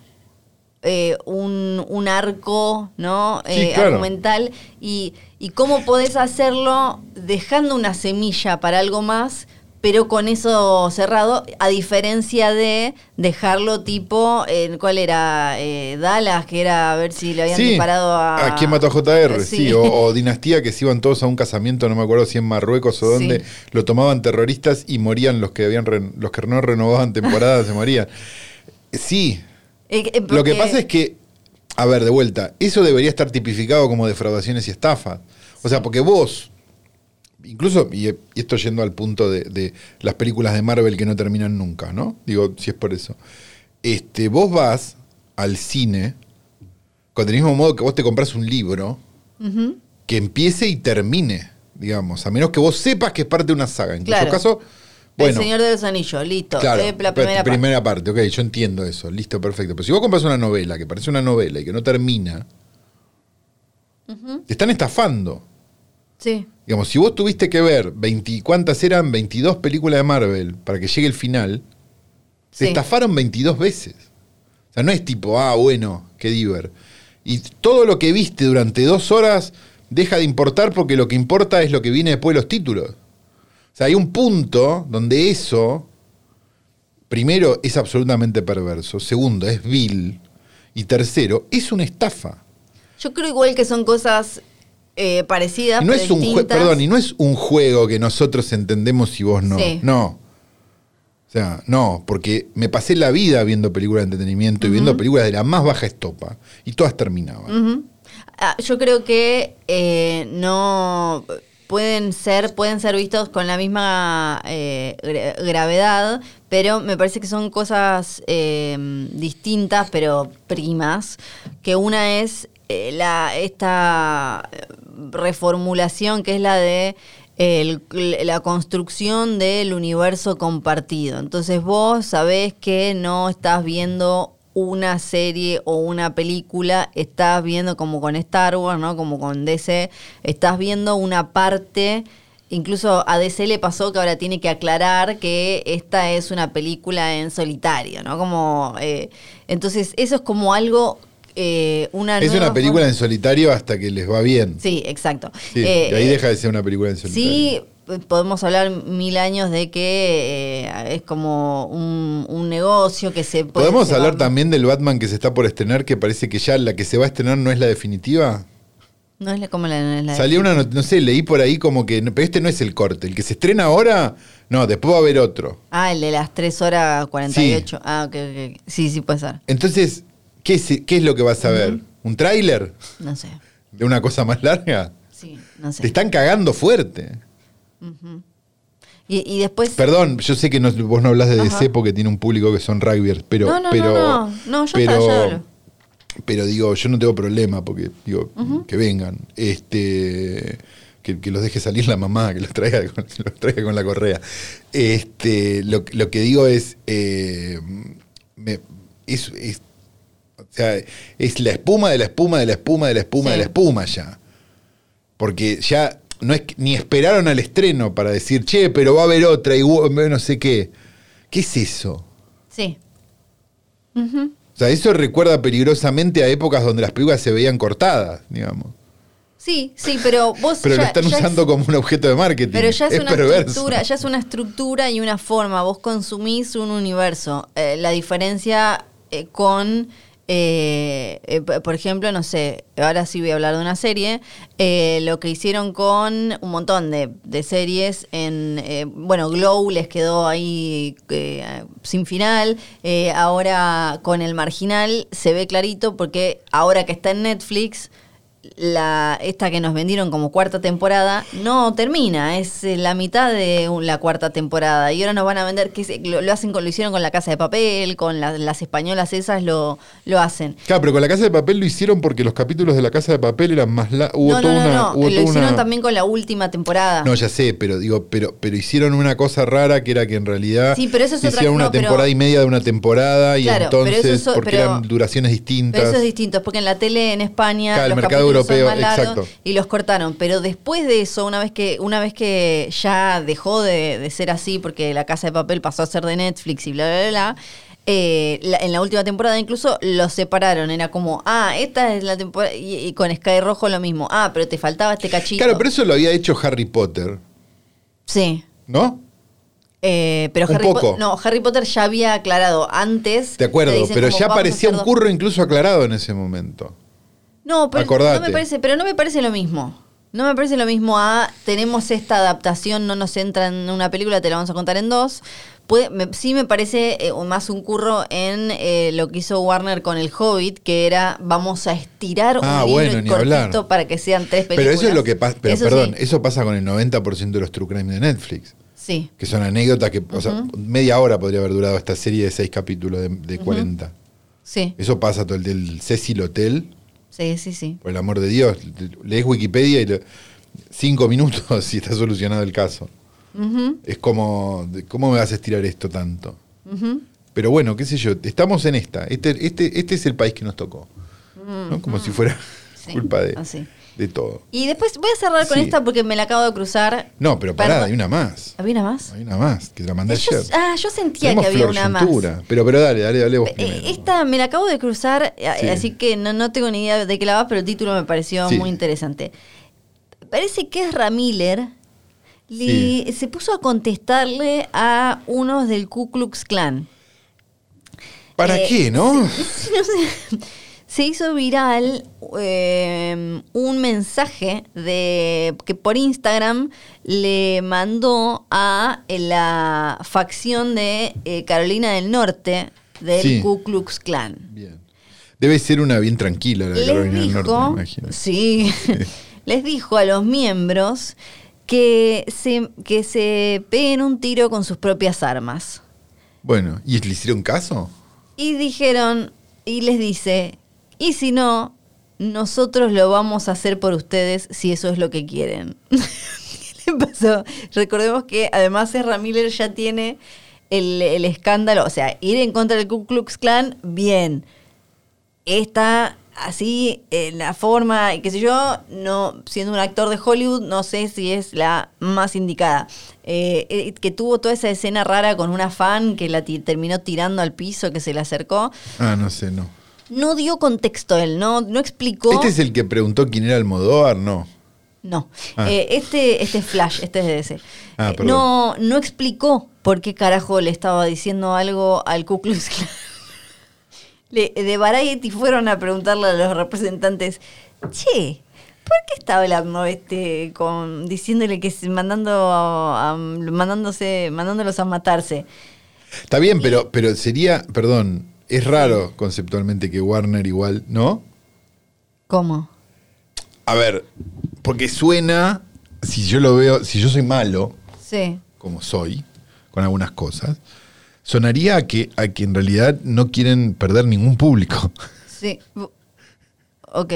un, un arco, ¿no? Sí, claro. argumental y, y cómo podés hacerlo dejando una semilla para algo más, pero con eso cerrado, a diferencia de dejarlo tipo, eh, ¿cuál era? Eh, Dallas, que era a ver si le habían Sí, disparado a... ¿A quién mató a JR? Sí, Sí. o, o Dinastía, que se iban todos a un casamiento, no me acuerdo si en Marruecos o Sí. dónde, lo tomaban terroristas y morían los que habían ren- los que no renovaban temporadas, se morían. Sí, Eh, eh, lo que pasa es que, a ver, de vuelta, eso debería estar tipificado como defraudaciones y estafas. O sea, porque vos, incluso, y, y esto yendo al punto de, de las películas de Marvel que no terminan nunca, ¿no? Digo, si es por eso. Este, vos vas al cine con el mismo modo que vos te compras un libro que empiece y termine, digamos, a menos que vos sepas que es parte de una saga. En Claro. caso, bueno, el Señor de los Anillos, listo. Claro, eh, la pe- primera, parte. parte. ok, yo entiendo eso, listo, perfecto. Pero si vos compras una novela que parece una novela y que no termina, te están estafando. Sí, Digamos, si vos tuviste que ver 20, ¿cuántas eran? 22 películas de Marvel para que llegue el final, sí. estafaron 22 veces. O sea, no es tipo, ah, bueno, qué diver. Y todo lo que viste durante dos horas deja de importar porque lo que importa es lo que viene después de los títulos. O sea, hay un punto donde eso, primero, es absolutamente perverso. Segundo, es vil. Y tercero, es una estafa. Yo creo igual que son cosas eh, parecidas, Y no pero es un perdón, y no es un juego que nosotros entendemos y vos no. Sí. No. O sea, no, porque me pasé la vida viendo películas de entretenimiento y viendo películas de la más baja estopa. Y todas terminaban. Ah, yo creo que eh, no pueden ser pueden ser vistos con la misma eh, gra- gravedad, pero me parece que son cosas eh, distintas, pero primas. Que una es la esta reformulación que es la de la construcción del universo compartido. Entonces vos sabés que no estás viendo una serie o una película, estás viendo como con Star Wars, ¿no? Como con DC, estás viendo una parte, incluso a DC le pasó que ahora tiene que aclarar que esta es una película en solitario, ¿no? Como, eh, entonces eso es como algo, eh, una Es nueva una película forma- en solitario hasta que les va bien. Sí, exacto. Sí, Eh, y ahí eh, deja de ser una película en solitario. Sí, podemos hablar mil años de que eh, es como un, un negocio que se puede... ¿Podemos hablar también del Batman que se está por estrenar, que parece que ya la que se va a estrenar no es la definitiva? No es la, como la, no es la- Salió una, no sé, leí por ahí como que, pero este no es el corte, el que se estrena ahora, no, después va a haber otro. Ah, el de las 3 horas 48. Ah, ok, ok. Sí, sí puede ser. Entonces, ¿qué es, qué es lo que vas a ver? ¿Un tráiler No sé. de una cosa más larga? Sí, no Te sé. están cagando fuerte. Y, y después... Perdón, yo sé que no- vos no hablas de DC porque tiene un público que son rugbyers, pero... No, no, no, pero, no. No, yo pero, hablo. pero digo, yo no tengo problema porque, digo, que vengan. Este... Que, que los deje salir la mamá, que los traiga con, los traiga con la correa. Este, lo, lo que digo es, eh, me- es, es- o sea, es la espuma de la espuma de la espuma de la espuma Sí. de la espuma ya. Porque ya no es ni esperaron al estreno para decir, che, pero va a haber otra y no sé qué. ¿Qué es eso? Sí. O sea, eso recuerda peligrosamente a épocas donde las películas se veían cortadas, digamos. Sí, sí, pero vos Pero lo ya- están ya es- usando como un objeto de marketing. Pero ya es, una perverso. estructura, ya es una estructura y una forma. Vos consumís un universo. Eh, la diferencia eh, con, eh, eh, por ejemplo, no sé, ahora sí voy a hablar de una serie, eh, lo que hicieron con un montón de, de series en, eh, bueno, Glow les quedó ahí sin final, ahora con El Marginal se ve clarito porque ahora que está en Netflix la esta que nos vendieron como cuarta temporada no termina, es eh, la mitad de la cuarta temporada y ahora nos van a vender que lo, lo hacen lo hicieron con la Casa de Papel, con la- las españolas esas lo lo hacen. Claro, pero con la casa de papel lo hicieron porque los capítulos de la casa de papel eran más la hubo no, no, no, una, no, hubo lo hicieron una- también con la última temporada. No, ya sé, pero digo, pero, pero hicieron una cosa rara que era que en realidad Sí, pero eso es otra- hicieron una no, pero- temporada y media de una temporada y Claro, pero eso entonces es- porque pero- eran duraciones distintas. Pero eso es distinto, porque en la tele en España Claro, el los mercado capítulos son europeo, más largos exacto. y los cortaron. Pero después de eso, una vez que, una vez que ya dejó de, de ser así, porque la casa de papel pasó a ser de Netflix y bla bla bla, bla, eh, la- en la última temporada incluso los separaron. Era como, ah, esta es la temporada. Y, y con Sky Rojo lo mismo. Ah, pero te faltaba este cachito. Claro, pero eso lo había hecho Harry Potter, Sí. ¿no? Eh, pero Un Harry poco. Potter. No, Harry Potter ya había aclarado antes. De acuerdo, pero como, ya "Vamos a parecía un curro incluso aclarado en ese momento. No, pero Acordate. no me parece, pero no me parece lo mismo. No me parece lo mismo a tenemos esta adaptación, no nos entra en una película, te la vamos a contar en dos. Puede- me- sí me parece eh, más un curro en eh, lo que hizo Warner con el Hobbit, que era vamos a estirar Ah, un bueno, cortito para que sean tres películas. Pero eso es lo que pasa, pero Eso perdón, sí. eso pasa con el 90% de los true crime de Netflix. Sí, Que son anécdotas que, o sea, media hora podría haber durado esta serie de seis capítulos de, de 40. sí, Eso pasa todo el del Cecil Hotel, sí, sí, sí. por el amor de Dios. Lees Wikipedia y le- cinco minutos y está solucionado el caso. Es como, ¿cómo me vas a estirar esto tanto? Pero bueno, qué sé yo, estamos en esta. Este, este, este es el país que nos tocó. ¿no? Como si fuera Sí, culpa de, así. De todo. Y después voy a cerrar con Sí. esta porque me la acabo de cruzar. No, pero pará, Perdón. hay una más. ¿Había una más? Hay una más, que te la mandé Yo- ayer. ah, yo sentía Tenemos que había una más. Pero, pero dale, dale, dale vos Eh, primero. Esta me la acabo de cruzar, eh, Sí. así que no, no tengo ni idea de qué la va, pero el título me pareció Sí. muy interesante. Parece que es Ramiller. Le- Se puso a contestarle a unos del Ku Klux Klan. ¿Para eh, qué, no? No sé. Se hizo viral eh, un mensaje de que por Instagram le mandó a la facción de eh, Carolina del Norte del Sí. Ku Klux Klan. Bien. Debe ser una bien tranquila la de Les Carolina del dijo, Norte, me imagino. sí, les dijo a los miembros que se, que se peguen un tiro con sus propias armas. Bueno, ¿y le hicieron caso? Y dijeron, y les dice, y si no, nosotros lo vamos a hacer por ustedes si eso es lo que quieren. ¿Qué le pasó? Recordemos que además Ezra Miller ya tiene el, escándalo, o sea, ir en contra del Ku Klux Klan, bien. Está así en la forma, y qué sé yo, no siendo un actor de Hollywood, no sé si es la más indicada. Eh, eh, que tuvo toda esa escena rara con una fan que la terminó tirando al piso, que se le acercó. Ah, no sé, no. No dio contexto él, no, no explicó. ¿Este es el que preguntó quién era Almodóvar? No. No. Ah. Eh, este, este es Flash, este es de DC. Ah, Eh, perdón. no, no explicó por qué carajo le estaba diciendo algo al Ku Klux Klan. Le- de Variety fueron a preguntarle a los representantes, che, ¿por qué está hablando este con diciéndole que mandando a- a- mandándose mandándolos a matarse? Está bien, pero, pero sería, perdón, es raro conceptualmente que Warner igual, ¿no? ¿Cómo? A ver, porque suena, si yo lo veo, si yo soy malo, Sí. como soy, con algunas cosas, sonaría a que, a que en realidad no quieren perder ningún público. Sí. Ok.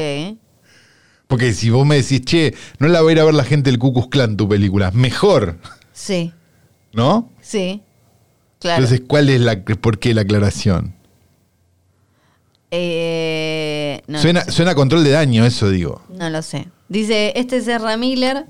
Porque si vos me decís, che, no la va a ir a ver la gente del Ku Klux Klan tu película, mejor, Sí. ¿no? Sí. Claro. Entonces, ¿cuál es la, por qué la aclaración? Eh, no, suena, no sé. suena a control de daño, eso digo. No lo sé. Dice, este es Ezra Miller,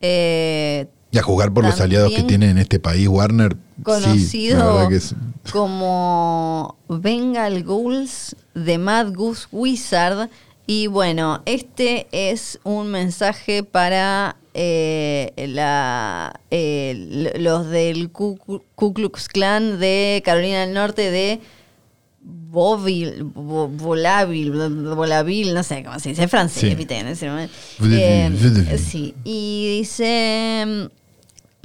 eh, Y a jugar por los aliados que tiene en este país, Warner. sí, conocido que es- como Bengal Ghouls de Mad Goose Wizard. Y bueno, este es un mensaje para eh, la, eh, los del Ku, Ku Klux Klan de Carolina del Norte de Bovil, Bo- Volavil, Volavil, no sé cómo se dice, es francés, Sí. ¿viste? En ese momento. Eh, sí, y dice,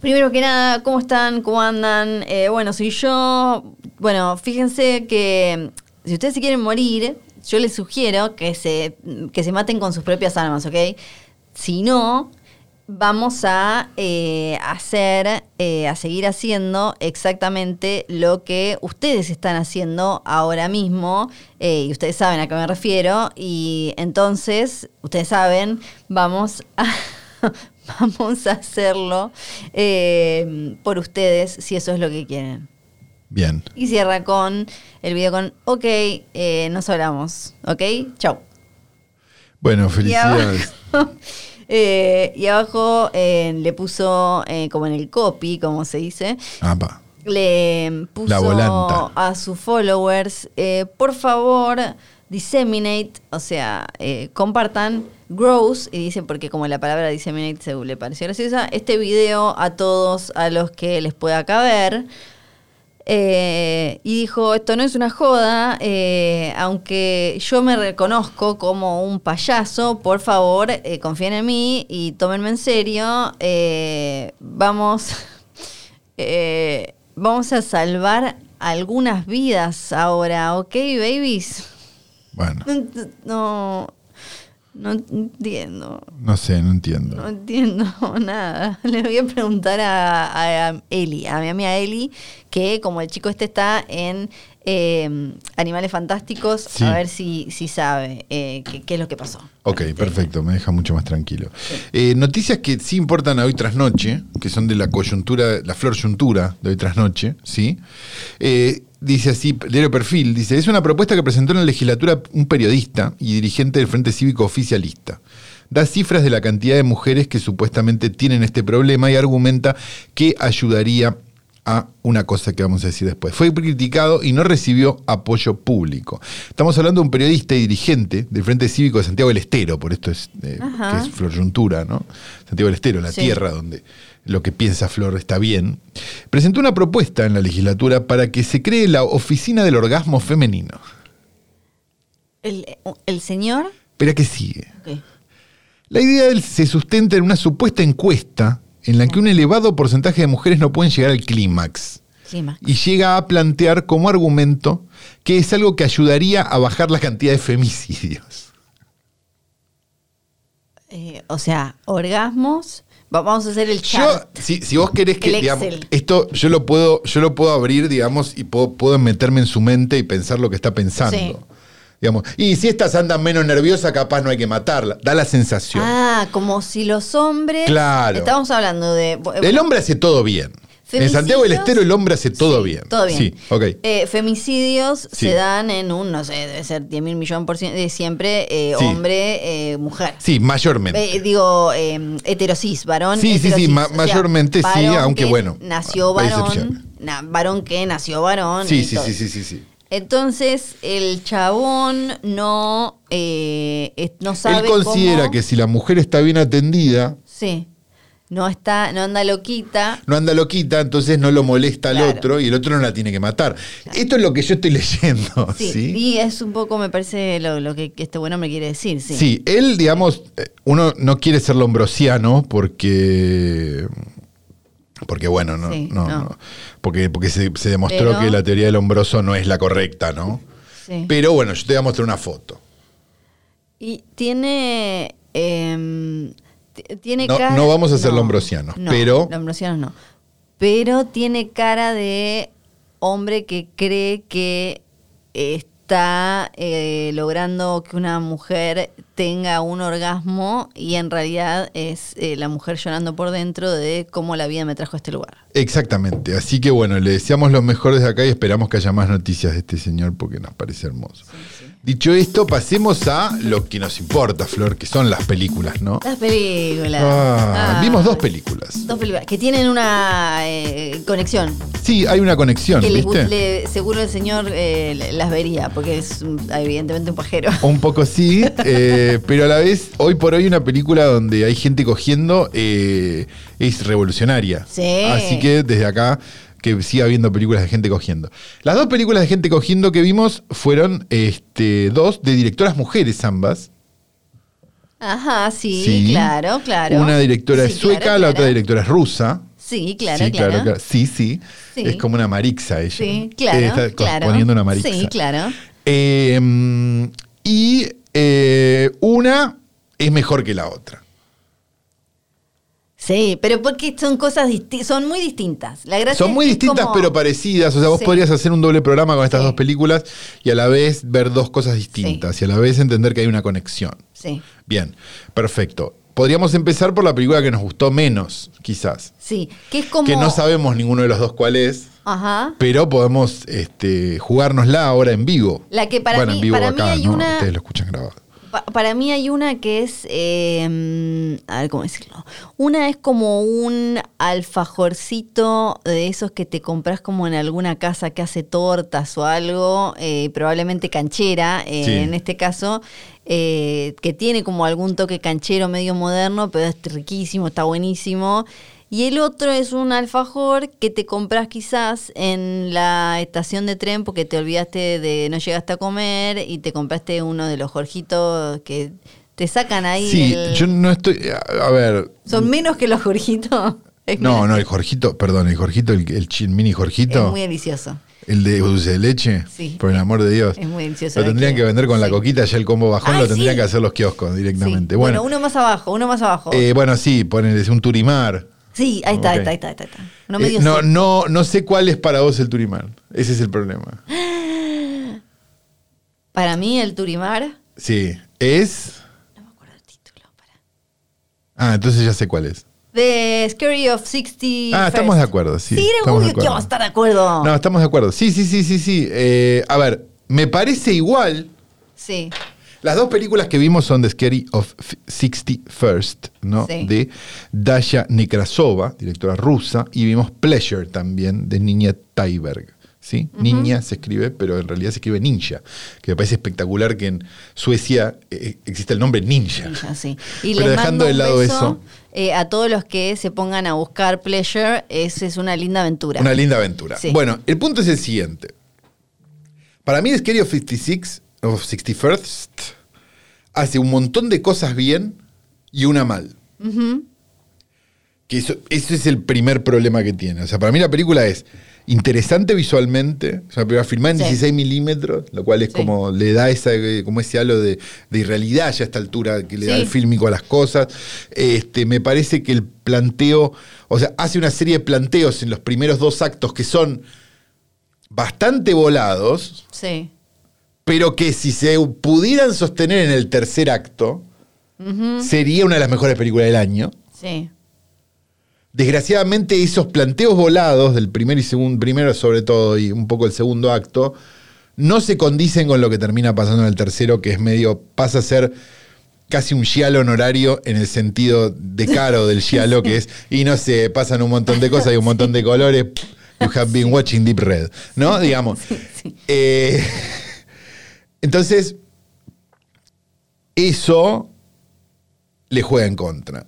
primero que nada, ¿cómo están? ¿Cómo andan? Eh, bueno, soy yo. Bueno, fíjense que si ustedes se quieren morir, yo les sugiero que se, que se maten con sus propias armas, ¿ok? Si no, vamos a eh, hacer, eh, a seguir haciendo exactamente lo que ustedes están haciendo ahora mismo, eh, y ustedes saben a qué me refiero, y entonces, ustedes saben, vamos a, vamos a hacerlo por ustedes si eso es lo que quieren. Bien. Y cierra con el video con, ok, nos hablamos, ok, chau. Bueno, felicidades. eh, y abajo, eh, le puso, eh, como en el copy, como se dice, Ah, pa. le puso La volanta. a sus followers, eh, por favor, disseminate, o sea, eh, compartan, grows, y dice, porque como la palabra disseminate se le pareció graciosa, este video a todos a los que les pueda caber. Eh, y dijo, esto no es una joda, eh, aunque yo me reconozco como un payaso, por favor, eh, confíen en mí y tómenme en serio. eh, vamos, vamos a salvar algunas vidas ahora, ¿ok, babies? Bueno, No, no, entiendo. no sé, no entiendo. No entiendo nada. Le voy a preguntar a, a Eli, a mi amiga Eli, que como el chico este está en eh, Animales Fantásticos, Sí. a ver si, si sabe eh, qué, qué es lo que pasó. Ok, Este, perfecto, me deja mucho más tranquilo. Eh, noticias que sí importan a hoy tras noche, que son de la coyuntura, la flor yuntura de hoy tras noche, ¿sí? Eh, dice así, diario perfil, dice, es una propuesta que presentó en la legislatura un periodista y dirigente del Frente Cívico Oficialista. Da cifras de la cantidad de mujeres que supuestamente tienen este problema y argumenta que ayudaría a una cosa que vamos a decir después. Fue criticado y no recibió apoyo público. Estamos hablando de un periodista y dirigente del Frente Cívico de Santiago del Estero, por esto es, eh, Ajá. que es Flor Yuntura, ¿no? Santiago del Estero, la Sí. tierra donde lo que piensa Flor está bien. Presentó una propuesta en la legislatura para que se cree la Oficina del Orgasmo Femenino. El, el señor. Espera que sigue. La idea se sustenta en una supuesta encuesta en la que un elevado porcentaje de mujeres no pueden llegar al clímax. Y llega a plantear como argumento que es algo que ayudaría a bajar la cantidad de femicidios. Eh, o sea, orgasmos. Va- Vamos a hacer el Yo, chart. si, si vos querés que, digamos, esto yo lo puedo, yo lo puedo abrir, digamos, y puedo, puedo meterme en su mente y pensar lo que está pensando. Sí. Digamos, y si estas andan menos nerviosas, capaz no hay que matarla. Da la sensación. Ah, como si los hombres. Claro. Estamos hablando de. el hombre hace todo bien. En Santiago del. Estero el hombre hace todo Sí, bien. Todo bien. Sí, ok. Eh, femicidios Sí. se dan en un, no sé, debe ser 10 mil millones por ciento, de siempre eh, hombre, eh, mujer. Sí, mayormente. Eh, digo, heterosis, varón. Sí, sí, sí, ma- sea, mayormente sí, aunque que bueno, Nació varón, na- varón que nació varón. sí, sí, sí, sí, sí. Entonces el chabón no, eh, no sabe Él considera cómo- que si la mujer está bien atendida, Sí. No está, no anda loquita. no anda loquita, entonces no lo molesta al otro y el otro no la tiene que matar. Esto es lo que yo estoy leyendo. Sí. ¿sí? Y es un poco, me parece, lo, lo que este buen hombre quiere decir, sí. Sí, él, digamos, eh, uno no quiere ser lombrosiano porque. Porque bueno, no, Sí, no, no. no. Porque, porque se, se demostró Pero- que la teoría del hombroso no es la correcta, ¿no? Sí. Pero bueno, yo te voy a mostrar una foto. Y tiene. t- tiene No- cara. no vamos a ser lombrosianos, no, pero- Lombrosianos no. Pero tiene cara de hombre que cree que está eh, logrando que una mujer tenga un orgasmo y en realidad es eh, la mujer llorando por dentro de cómo la vida me trajo a este lugar. Exactamente. Así que bueno, le deseamos lo mejor desde acá y esperamos que haya más noticias de este señor porque nos parece hermoso. Dicho esto, pasemos a lo que nos importa, Flor, que son las películas, ¿no? Las películas. Ah, Ah, vimos dos películas. Dos películas que tienen una eh, conexión. Sí, hay una conexión, Que ¿viste? le- seguro el señor eh, las vería, porque es evidentemente un pajero. Un poco sí, eh, pero a la vez, hoy por hoy una película donde hay gente cogiendo es revolucionaria. Sí. Así que desde acá que siga habiendo películas de gente cogiendo. Las dos películas de gente cogiendo que vimos fueron este, dos de directoras mujeres ambas. Ajá, sí, Sí. claro, claro. Una directora es sueca, claro, la otra directora es rusa. Sí, claro, sí, claro. Sí, sí, Sí. Es como una marixa ella. Sí, claro, está claro. poniendo una marixa. Sí, claro. Eh, mm, y eh, una es mejor que la otra. Sí, pero porque son cosas son muy distintas. La gracia Son muy distintas como- pero parecidas. O sea, vos Sí. podrías hacer un doble programa con estas Sí. dos películas y a la vez ver dos cosas distintas y a la vez entender que hay una conexión. Sí, Bien, perfecto. Podríamos empezar por la película que nos gustó menos, quizás. sí, que es como... Que no sabemos ninguno de los dos cuál es, Ajá. pero podemos este, jugárnosla ahora en vivo. La que para bueno, mí- en vivo para mí acá, hay ¿no? una- Ustedes lo escuchan grabado. Pa- para mí hay una que es, eh, a ver cómo decirlo, una es como un alfajorcito de esos que te compras como en alguna casa que hace tortas o algo, eh, probablemente canchera, eh, Sí. en este caso, eh, que tiene como algún toque canchero medio moderno, pero es riquísimo, está buenísimo. Y el otro es un alfajor que te compras quizás en la estación de tren porque te olvidaste de no llegaste a comer y te compraste uno de los Jorgitos que te sacan ahí. Sí, el- yo no estoy. A a ver. Son menos que los Jorgitos. Es No, no, el Jorgito, perdón, el Jorgito, el, el mini Jorgito. Es muy delicioso. El de dulce de leche, Sí. por el amor de Dios. Es muy delicioso. Lo tendrían que vender con la coquita, ya el combo bajón Ay, lo tendrían sí. que hacer los kioscos Sí. directamente. Bueno, Bueno, uno más abajo, uno más abajo. eh, bueno, sí, ponen un turimar. Sí, ahí está, ok. ahí está, ahí está, ahí está. Uno Eh, medio no, seco. no, no sé cuál es para vos el turimar. Ese es el problema. Para mí el Turimar, Sí, es. no me acuerdo el título, para. Ah, entonces ya sé cuál es. The Scary of 60 Ah, estamos de acuerdo, sí, Sí, era estamos de obvio que acuerdo. vamos a estar de acuerdo. No, estamos de acuerdo. Sí, sí, sí, sí, sí. Eh, a ver, me parece igual. Sí. Las dos películas que vimos son The Scary of 61st, ¿no? Sí. De Dasha Nekrasova, directora rusa, y vimos Pleasure también, de Niña Taiberg. ¿sí? Niña se escribe, pero en realidad se escribe ninja, que me parece espectacular que en Suecia eh, existe el nombre ninja. Sí. Y Pero dejando de lado beso, eso. eh, a todos los que se pongan a buscar Pleasure, es, es una linda aventura. Una linda aventura. Sí. Bueno, el punto es el siguiente. Para mí, The Scary of 56, of 61st, hace un montón de cosas bien y una mal. Que eso, eso es el primer problema que tiene. O sea, para mí la película es interesante visualmente, es una película filmada en Sí. 16 milímetros, lo cual es Sí. como le da esa, eh, como ese halo de, de irrealidad ya a esta altura que le da el fílmico a las cosas. Este, me parece que el planteo, o sea, hace una serie de planteos en los primeros dos actos que son bastante volados, Sí. Pero que si se pudieran sostener en el tercer acto, sería una de las mejores películas del año. Sí. Desgraciadamente esos planteos volados del primer y segundo, primero sobre todo y un poco el segundo acto, no se condicen con lo que termina pasando en el tercero, que es medio, pasa a ser casi un giallo honorario en el sentido de caro del giallo, que es, y no sé, pasan un montón de cosas y un montón de colores, You have been watching Deep Red, ¿no? Digamos. sí. Eh, entonces, eso le juega en contra.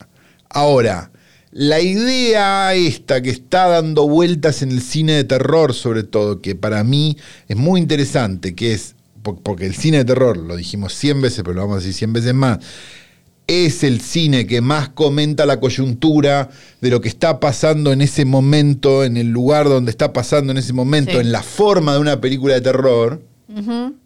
Ahora, la idea esta que está dando vueltas en el cine de terror, sobre todo, que para mí es muy interesante, que es, po- porque el cine de terror, lo dijimos 100 veces, pero lo vamos a decir 100 veces más, es el cine que más comenta la coyuntura de lo que está pasando en ese momento, en el lugar donde está pasando en ese momento, Sí. en la forma de una película de terror.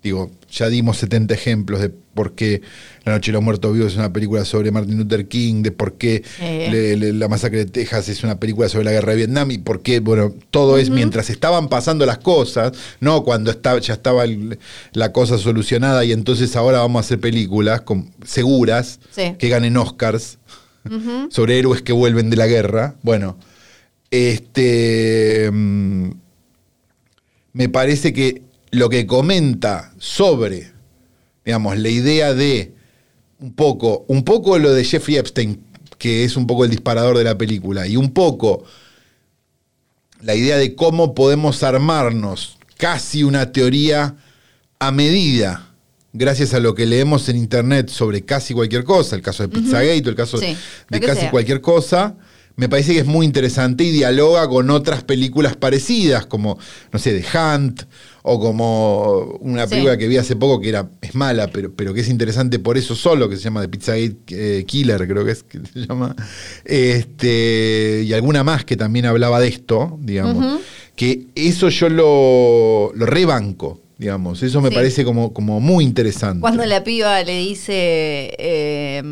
Digo, ya dimos 70 ejemplos de por qué La Noche de los Muertos Vivos es una película sobre Martin Luther King, de por qué Sí. le- le- La Masacre de Texas es una película sobre la guerra de Vietnam y por qué, bueno, todo es mientras estaban pasando las cosas, no cuando estaba, ya estaba el- la cosa solucionada y entonces ahora vamos a hacer películas con- seguras Sí. que ganen Oscars sobre héroes que vuelven de la guerra. Bueno, este. mm, Me parece que lo que comenta sobre, digamos, la idea de un poco, un poco lo de Jeffrey Epstein, que es un poco el disparador de la película, y un poco la idea de cómo podemos armarnos casi una teoría a medida, gracias a lo que leemos en internet sobre casi cualquier cosa, el caso de Pizzagate o el caso Sí, de casi sea. cualquier cosa, me parece que es muy interesante y dialoga con otras películas parecidas, como, no sé, The Hunt, o como una Sí. película que vi hace poco que era, es mala, pero, pero que es interesante por eso solo, que se llama The Pizzagate eh, Killer, creo que es que se llama. Este, y alguna más que también hablaba de esto, digamos. Que eso yo lo, lo rebanco, digamos. Eso me Sí. parece como, como muy interesante. Cuando la piba le dice, eh,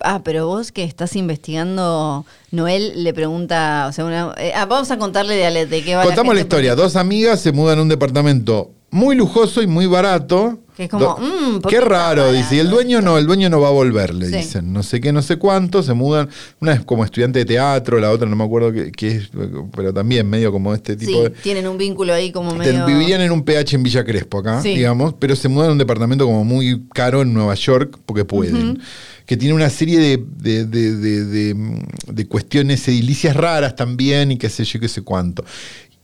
ah, pero vos que estás investigando, Noel le pregunta, o sea, una, eh, ah, vamos a contarle de, de qué va Contamos la gente, historia. Dos amigas se mudan a un departamento muy lujoso y muy barato. Que es como, mm, ¿por qué raro, dice. Y el dueño no, el dueño no va a volver, le Sí. dicen. No sé qué, no sé cuánto, se mudan. Una es como estudiante de teatro, la otra no me acuerdo qué, qué es, pero también medio como este Sí, tipo de... tienen un vínculo ahí como medio... Vivirían en un PH en Villa Crespo acá, Sí. digamos, pero se mudan a un departamento como muy caro en Nueva York porque pueden. Que tiene una serie de, de- de- de- de, de cuestiones edilicias raras también y qué sé yo, qué sé cuánto.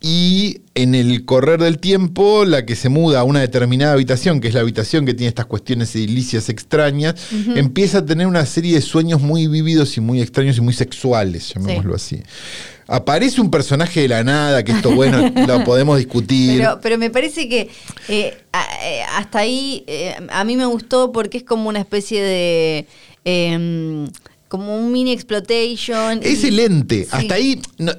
Y en el correr del tiempo, la que se muda a una determinada habitación, que es la habitación que tiene estas cuestiones edilicias extrañas, empieza a tener una serie de sueños muy vívidos y muy extraños y muy sexuales, llamémoslo así. Aparece un personaje de la nada, que esto, bueno, lo podemos discutir. Pero, pero me parece que eh, eh, hasta ahí eh, a mí me gustó porque es como una especie de... em, como un mini exploitation. Es y- el ente. sí. Hasta ahí no,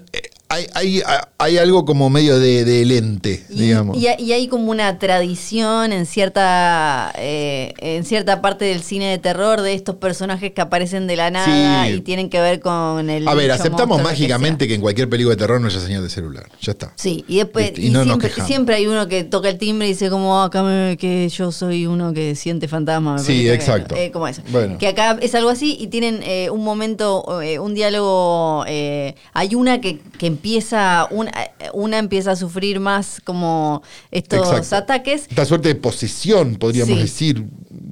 hay, hay- hay algo como medio de, de lente, Y, digamos. y hay- y hay como una tradición en cierta eh, en cierta parte del cine de terror de estos personajes que aparecen de la nada Sí. y tienen que ver con el a ver, aceptamos que mágicamente que, en cualquier película de terror no haya señal de celular. Ya está. Sí, y después Listo, y y no siempre, siempre hay uno que toca el timbre y dice como "Ah, acá me- que yo soy uno que siente fantasma. Sí, que- exacto. eh, como eso. Bueno. Que acá es algo así y tienen eh, un momento, eh, un diálogo. eh, hay una que, que empieza, una, una empieza a sufrir más como estos Exacto. ataques. Esta suerte de posesión, podríamos Sí. decir,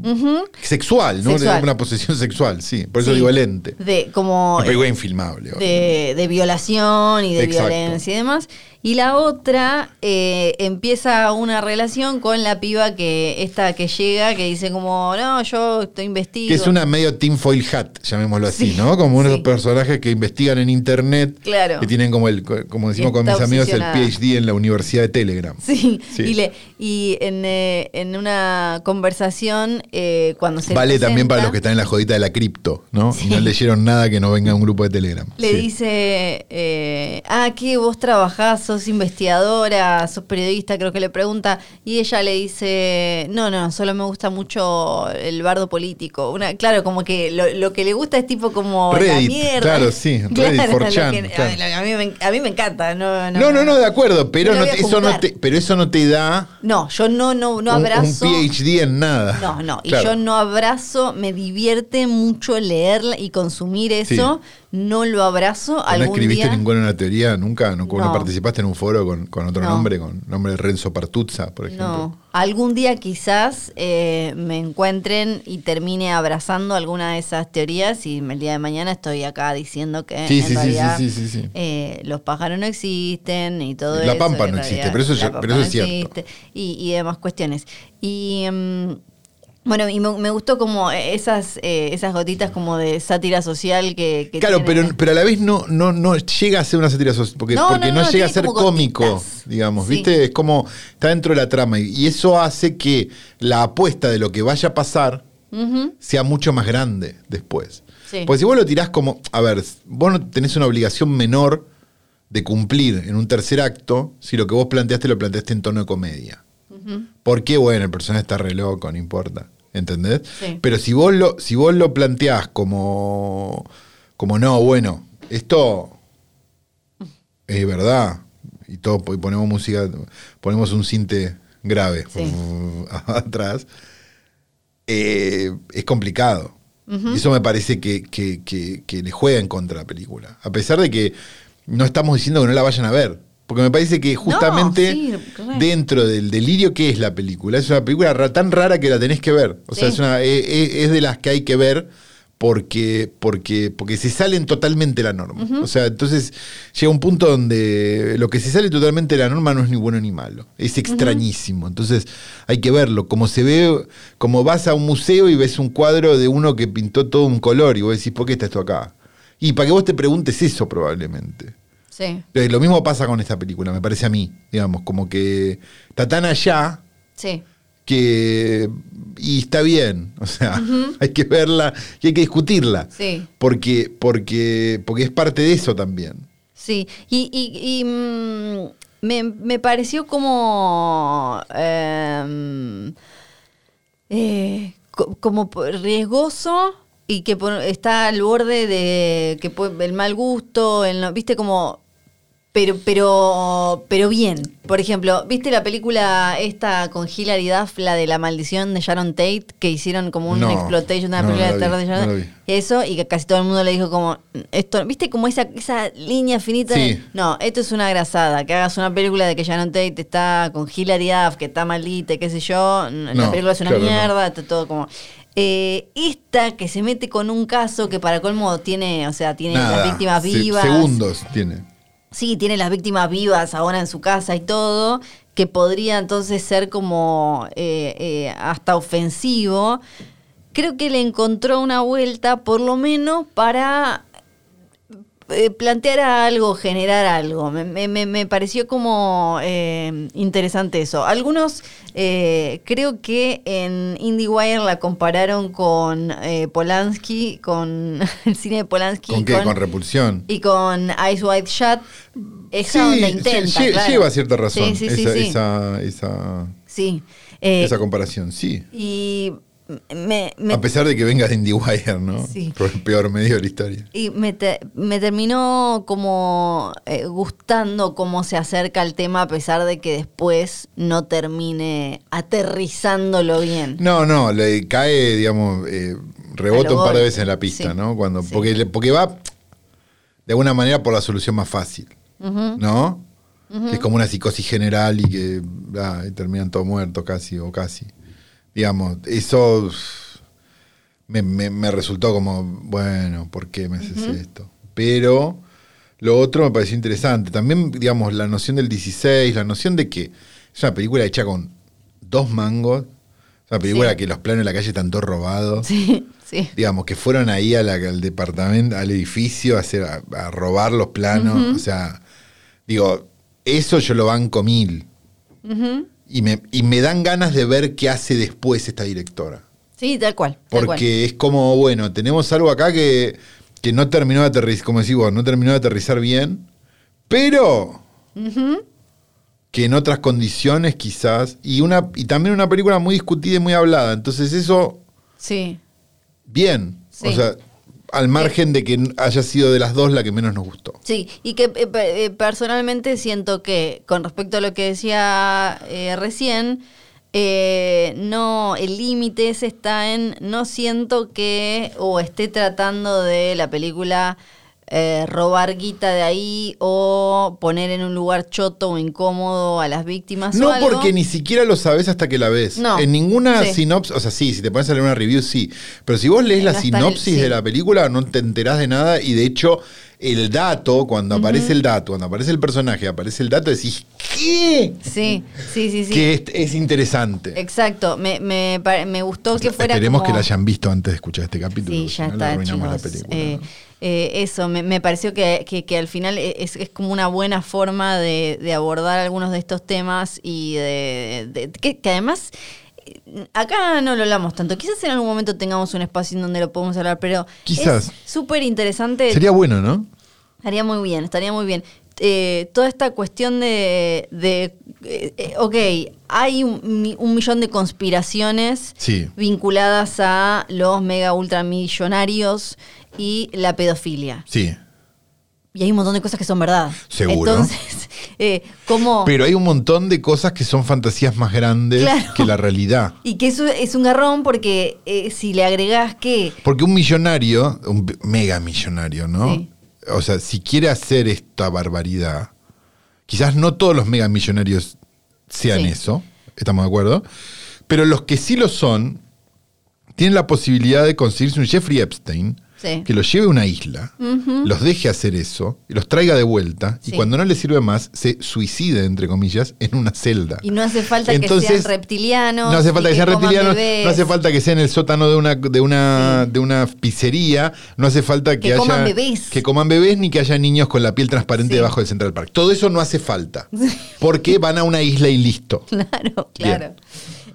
Ujú. sexual, ¿no? Sexual. Una posesión sexual, sí. Por eso Sí. digo el ente. De como Una película infilmable. de, de violación y de Exacto. violencia y demás. Y la otra eh, empieza una relación con la piba que esta que llega, que dice como, no, yo estoy investigo. Que es una medio tinfoil hat, llamémoslo así, Sí, ¿no? Como unos sí. personajes que investigan en internet, Claro. que tienen como el, como decimos con mis amigos, el. PhD en la Universidad de Telegram. Sí, Sí. y, le, y en, eh, en una conversación, eh, cuando se Vale también para los que están en la jodita de la cripto, ¿no? Y no leyeron nada que no venga a un grupo de Telegram. Le dice, eh, ah, que vos trabajás, sos investigadora, sos periodista, creo que le pregunta, y ella le dice, no, no, solo me gusta mucho el bardo político. Una, claro, como que lo, lo que le gusta es tipo como la Reddit, mierda. claro, sí, Reddit, Claro, 4chan, lo que- claro. a, mí, me, a mí me encanta. No, no, No, no, no, de acuerdo, pero, No te- eso no te, pero eso no te da No, yo no, no, no un- un, abrazo. PhD en nada. No, no. y yo no abrazo, me divierte mucho leerla y consumir eso, no lo abrazo. ¿No algún escribiste día, ninguna teoría nunca? ¿No, no No. participaste en un foro con, con otro No. nombre, con el nombre de Renzo Partuzza, por ejemplo? No, algún día quizás eh, me encuentren y termine abrazando alguna de esas teorías y el día de mañana estoy acá diciendo que Sí, en sí, sí, realidad eh, los pájaros no existen y todo La eso. pampa no existe, pero eso la ya- pampa pero eso no es cierto. Y, y demás cuestiones. Y mm, bueno, y me, me gustó como esas, eh, esas gotitas como de sátira social que, que Claro, tiene. pero, pero a la vez no, no, no llega a ser una sátira social, porque No, porque no, no, no, llega a ser cómico, gotitas. digamos, Sí. ¿viste? Es como, está dentro de la trama, y, y eso hace que la apuesta de lo que vaya a pasar sea mucho más grande después. Sí. Porque si vos lo tirás como, a ver, vos no tenés una obligación menor de cumplir en un tercer acto si lo que vos planteaste lo planteaste en tono de comedia. Porque, bueno, el personaje está re loco, no importa. ¿Entendés? Sí. Pero si vos lo, si vos lo planteás como, como no, bueno, esto es verdad. Y todo, y ponemos música, ponemos un cinte grave Sí. atrás. eh, es complicado. Y eso me parece que, que- que- que le juega en contra a la película. A pesar de que no estamos diciendo que no la vayan a ver. Porque me parece que justamente sí, dentro del delirio que es la película, es una película tan rara que la tenés que ver. O sea, es, una- e- e- es de las que hay que ver porque, porque, porque se salen totalmente la norma. O sea, entonces llega un punto donde lo que se sale totalmente de la norma no es ni bueno ni malo. Es extrañísimo. Entonces hay que verlo. Como se ve, como vas a un museo y ves un cuadro de uno que pintó todo un color y vos decís, ¿por qué está esto acá? Y para que vos te preguntes eso probablemente. Sí, Eh, Lo mismo pasa con esta película, me parece a mí, digamos, como que está tan allá sí. que... Y está bien, o sea, hay que verla y hay que discutirla. Sí. Porque, porque, porque es parte de eso también. Sí, y, y- y, mm, me, me pareció como em, eh, co- como riesgoso y que está al borde de que el mal gusto, el no- viste como pero pero pero bien. Por ejemplo, ¿viste la película esta con Hilary Duff, la de la maldición de Sharon Tate que hicieron como un No, exploitation, una no, película de terror de Sharon Tate? Eso, y que casi todo el mundo le dijo como, esto, ¿viste como esa, esa línea finita? de, no, esto es una grasada, que hagas una película de que Sharon Tate está con Hilary Duff, que está maldita, y qué sé yo, la película es una claro, mierda, está todo como... Eh, esta que se mete con un caso que para colmo tiene, o sea, tiene Nada, las víctimas se- vivas. segundos tiene. Sí, tiene las víctimas vivas ahora en su casa y todo, que podría entonces ser como eh, eh, hasta ofensivo. Creo que le encontró una vuelta, por lo menos, para eh, plantear algo, generar algo. Me, me- me- pareció como eh, interesante eso. Algunos eh, creo que en IndieWire la compararon con Polanski, con el cine de Polanski. ¿Con qué? Con repulsión. Y con Eyes Wide Shut, esa Sí, intenta, claro. lleva cierta razón Sí, sí, sí, esa, sí. esa, esa, Sí. Esa comparación, sí. y me, me- A pesar de que venga de IndieWire, ¿no? Sí. Por el peor medio de la historia. y me, te- me terminó como eh, gustando cómo se acerca al tema a pesar de que después no termine aterrizándolo bien. No, no, le cae, digamos, eh, rebota un par de veces en la pista, Sí. ¿no? Cuando, Sí. porque, porque va de alguna manera por la solución más fácil. ¿no? Que es como una psicosis general y que ah, y terminan todos muertos casi o casi. Digamos, eso me, me- me resultó como, bueno, ¿por qué me haces esto? Pero lo otro me pareció interesante. También, digamos, la noción del 16, la noción de que es una película hecha con dos mangos. Es una película Sí. que los planos de la calle están todos robados. Sí, sí. Digamos, que fueron ahí a la- al departamento, al edificio a, hacer, a, a robar los planos. O sea, digo, eso yo lo banco mil. Ujú. Y me, y me dan ganas de ver qué hace después esta directora. Sí, tal cual. tal cual. Porque es como, bueno, tenemos algo acá que, que no terminó de aterrizar, como decís vos, no terminó de aterrizar bien, pero que en otras condiciones quizás, y, una, y también una película muy discutida y muy hablada. Entonces eso, Sí. bien. Sí. O sea, al margen de que haya sido de las dos la que menos nos gustó. Sí, y que eh, eh, personalmente siento que con respecto a lo que decía eh, recién, Eh, no, el límite está en no siento que o esté tratando de la película eh, robar guita de ahí o poner en un lugar choto o incómodo a las víctimas. o No algo. porque ni siquiera lo sabes hasta que la ves. No. En ninguna Sí. sinopsis, o sea, sí, si te pones a leer una review, sí. Pero si vos lees la el- sinopsis sí. de la película, no te enterás de nada. Y de hecho, el dato, cuando aparece el dato, cuando aparece el personaje, aparece el dato, decís, ¿qué? Sí, sí, sí, sí. Que es, es interesante. Exacto, me, me, me gustó que fuera Esperemos como- que la hayan visto antes de escuchar este capítulo. Sí, ya no, está, la película. Eh, ¿no? Eh, eso, me, me pareció que, que- que al final es, es como una buena forma de, de abordar algunos de estos temas y de, de- que, que además eh, acá no lo hablamos tanto. Quizás en algún momento tengamos un espacio en donde lo podemos hablar, pero Quizás. es súper interesante. Sería bueno, ¿no? Estaría muy bien, estaría muy bien. Eh, toda esta cuestión de, de, eh, eh, ok, hay un, mi- un millón de conspiraciones Sí. vinculadas a los mega ultramillonarios y la pedofilia. Sí. Y hay un montón de cosas que son verdad. Seguro. Entonces, eh, ¿cómo? Pero hay un montón de cosas que son fantasías más grandes Claro. que la realidad. y que eso es un garrón porque eh, si le agregás que... Porque un millonario, un mega millonario, ¿no? Sí. O sea, si quiere hacer esta barbaridad, quizás no todos los mega millonarios sean Sí. eso, estamos de acuerdo, pero los que sí lo son, tienen la posibilidad de conseguirse un Jeffrey Epstein Sí. que los lleve a una isla, los deje hacer eso, los traiga de vuelta, y cuando no le sirve más, se suicide, entre comillas, en una celda. Y no hace falta que sean reptilianos. No hace falta que sean reptilianos, bebés. no hace falta que sea en el sótano de una, de una, de una pizzería, no hace falta que, Que haya. coman bebés. Que coman bebés ni que haya niños con la piel transparente debajo del Central Park. Todo eso no hace falta. Porque van a una isla y listo. Claro, claro.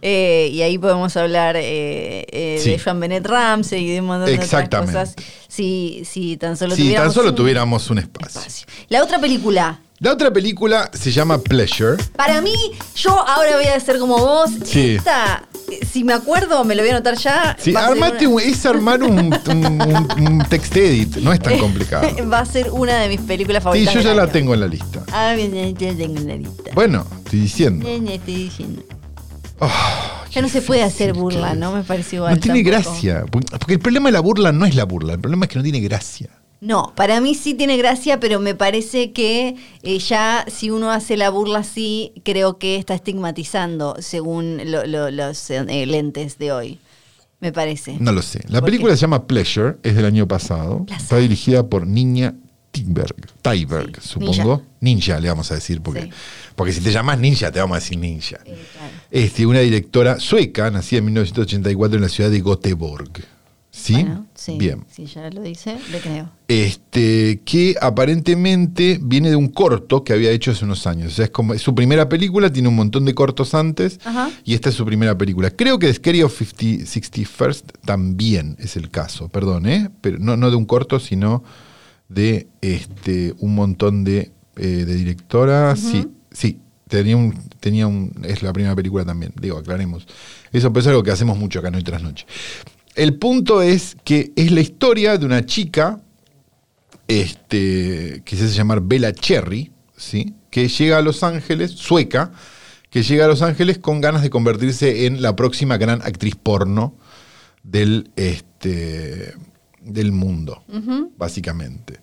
Eh, y ahí podemos hablar eh, eh, Sí. de Jean Benet Ramsey y de un montón de otras Exactamente. cosas. Si, si tan solo Si tuviéramos tan solo un tuviéramos un espacio. espacio. La otra película. La otra película se llama Pleasure. Para mí, yo ahora voy a hacer como vos. Sí. Esta, si me acuerdo, me lo voy a anotar ya. Sí, ser armate una- un- es armar un, un- un- un text edit, no es tan complicado. Va a ser una de mis películas Sí, favoritas. yo ya la año. tengo en la lista. Ah, bien, ya ya tengo en la lista. Bueno, estoy diciendo. Ya, ya estoy diciendo. Ya no se puede hacer burla. ¿no? Me parece igual. No tiene tampoco. gracia. Porque el problema de la burla no es la burla, el problema es que no tiene gracia. No, para mí sí tiene gracia, pero me parece que eh, ya si uno hace la burla así, creo que está estigmatizando según lo- lo- los eh, lentes de hoy. Me parece. No lo sé. La ¿Por película qué? se llama Pleasure, es del año pasado. Está dirigida por Niña Tyberg, Tyberg, Sí, supongo. Ninja. le vamos a decir, porque, Sí. porque si te llamas Ninja, te vamos a decir Ninja. Claro. Este, una directora sueca, nacida en 1984 en la ciudad de Göteborg. ¿Sí? Bueno, sí. Bien. Si ya lo dice, le creo. Este, que aparentemente viene de un corto que había hecho hace unos años. O sea, es como es su primera película, tiene un montón de cortos antes, Ajá. y esta es su primera película. Creo que The Scary of 50, 61st también es el caso, perdón, ¿eh? Pero no, no de un corto, sino de este, un montón de, eh, de directoras. Sí, sí. Tenía un, tenía un. Es la primera película también. Digo, aclaremos. Eso es algo que hacemos mucho acá noche tras noche. El punto es que es la historia de una chica este, que se hace llamar Bella Cherry, ¿sí? que llega a Los Ángeles, sueca, que llega a Los Ángeles con ganas de convertirse en la próxima gran actriz porno del, este, del mundo, básicamente.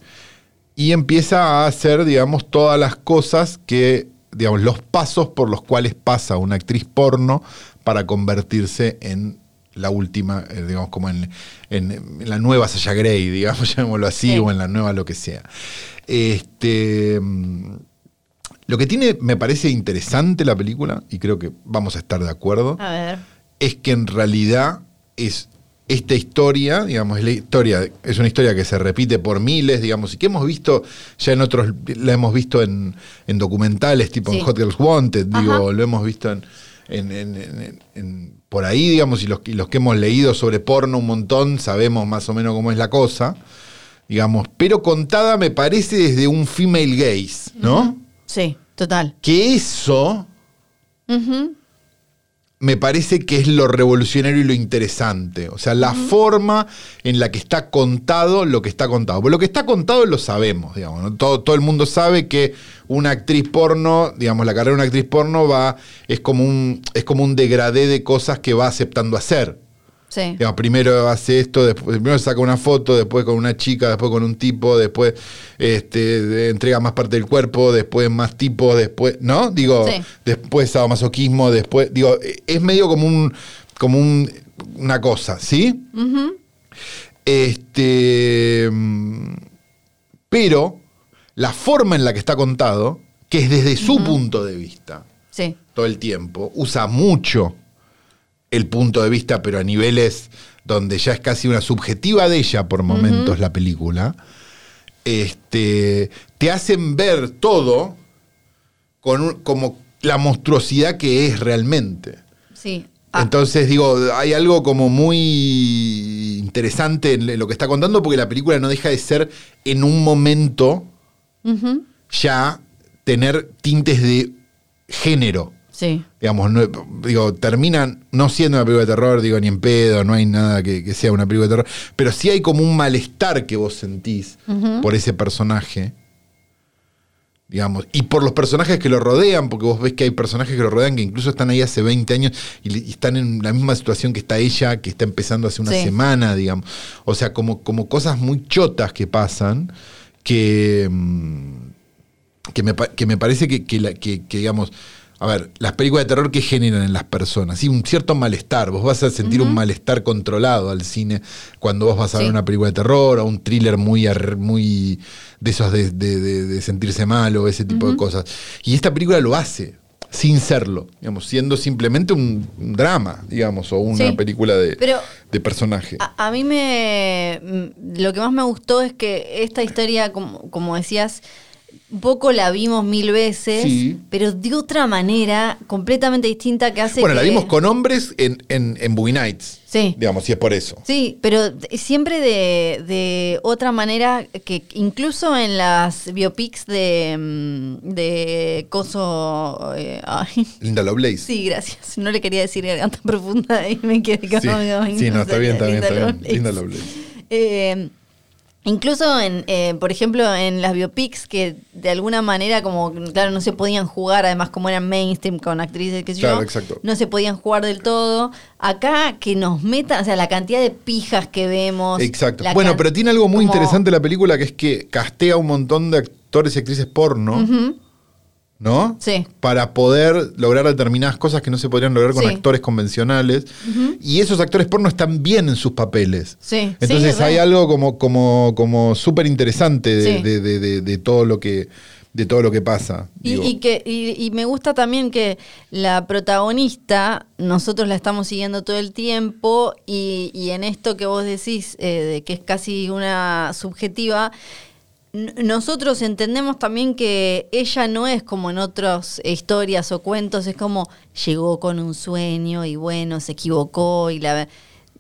Y empieza a hacer, digamos, todas las cosas que, digamos, los pasos por los cuales pasa una actriz porno para convertirse en la última, eh, digamos, como en, en- en la nueva Sasha Grey, digamos, llamémoslo así, Sí. o en la nueva lo que sea. Este, mm, lo que tiene, me parece interesante la película, y creo que vamos a estar de acuerdo, A ver. es que en realidad es esta historia, digamos, es la historia, es una historia que se repite por miles, digamos, y que hemos visto ya en otros, la hemos visto en, en documentales, tipo Sí. en Hot Girls Wanted, digo, lo hemos visto en, por ahí, digamos, y los, y los que hemos leído sobre porno un montón, sabemos más o menos cómo es la cosa, digamos, pero contada me parece desde un female gaze, ¿no? Sí, total. Que eso Ujú. Me parece que es lo revolucionario y lo interesante. O sea, la forma en la que está contado lo que está contado. Porque lo que está contado lo sabemos, digamos. ¿no? Todo, todo el mundo sabe que una actriz porno, digamos, la carrera de una actriz porno va, es como un, es como un degradé de cosas que va aceptando hacer. Sí. Digamos, primero hace esto, después, primero saca una foto, después con una chica, después con un tipo, después este, entrega más parte del cuerpo, después más tipos, después, ¿no? Digo, Sí. después sadomasoquismo, después, digo, eh, es medio como un, como un, una cosa, ¿sí? Este, mm, pero la forma en la que está contado, que es desde su punto de vista, Sí. todo el tiempo, usa mucho el punto de vista, pero a niveles donde ya es casi una subjetiva de ella por momentos la película, este, te hacen ver todo con un- como la monstruosidad que es realmente. Sí. Ah, Entonces, digo, hay algo como muy interesante en lo que está contando, porque la película no deja de ser en un momento ya tener tintes de género. Sí. Digamos, no- digo, terminan no siendo una película de terror, digo, ni en pedo, no hay nada que, que sea una película de terror, pero sí hay como un malestar que vos sentís por ese personaje, digamos, y por los personajes que lo rodean, porque vos ves que hay personajes que lo rodean que incluso están ahí hace 20 años y, están en la misma situación que está ella, que está empezando hace una Sí. semana, digamos. O sea, como, como cosas muy chotas que pasan, que... mm, que me, que me parece que, que la- que- que, digamos, a ver, las películas de terror que generan en las personas, sí, un cierto malestar, vos vas a sentir un malestar controlado al cine cuando vos vas a ver una película de terror o un thriller muy, muy de esos de, de- de- de sentirse mal o ese tipo de cosas. Y esta película lo hace. Sin serlo, digamos, siendo simplemente un, un drama, digamos, o una Sí. película de, Pero- de personaje. A, a mí me. mm, Lo que más me gustó es que esta historia, como, como decías, poco la vimos mil veces, Sí. pero de otra manera completamente distinta que hace bueno, la vimos con hombres en, en, en Boogie Nights, Sí. digamos, y es por eso. Sí, pero siempre de, de otra manera que incluso en las biopics de, mm, de Coso... eh, ay, Linda Lovelace. sí, gracias. No le quería decir garganta profunda y me quedé Sí, sí, no, está bien, está bien, está bien. Linda Lovelace. Eh, incluso en, eh, por ejemplo, en las biopics que de alguna manera como, claro, no se podían jugar, además como eran mainstream con actrices, que sé Claro, yo, exacto. no se podían jugar del todo. Acá que nos metan, o sea, la cantidad de pijas que vemos. Exacto. Bueno, pero tiene algo muy como- interesante la película que es que castea un montón de actores y actrices porno, ¿no? Sí. Para poder lograr determinadas cosas que no se podrían lograr con Sí. actores convencionales. Y esos actores porno están bien en sus papeles. Sí, Entonces sí, hay algo como, como, como súper interesante de, de- de- de- de todo lo que de todo lo que pasa. Y, que, y, y me gusta también que la protagonista, nosotros la estamos siguiendo todo el tiempo y, y en esto que vos decís, eh, de que es casi una subjetiva, nosotros entendemos también que ella no es como en otras historias o cuentos, es como llegó con un sueño y bueno, se equivocó y la...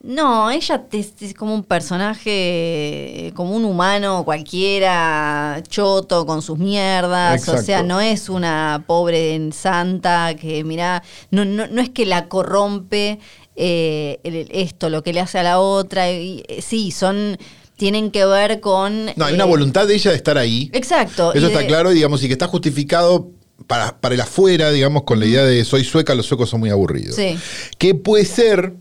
No, ella es, es como un personaje, como un humano cualquiera, choto con sus mierdas, o sea, no es una pobre santa que, mirá, no, no, no es que la corrompe eh, esto, lo que le hace a la otra, y, eh, sí, son, tienen que ver con... no, hay eh, una voluntad de ella de estar ahí. Exacto. Eso está de- claro, digamos, y que está justificado para, para el afuera, digamos, con la idea de soy sueca, los suecos son muy aburridos. Sí. Que puede ser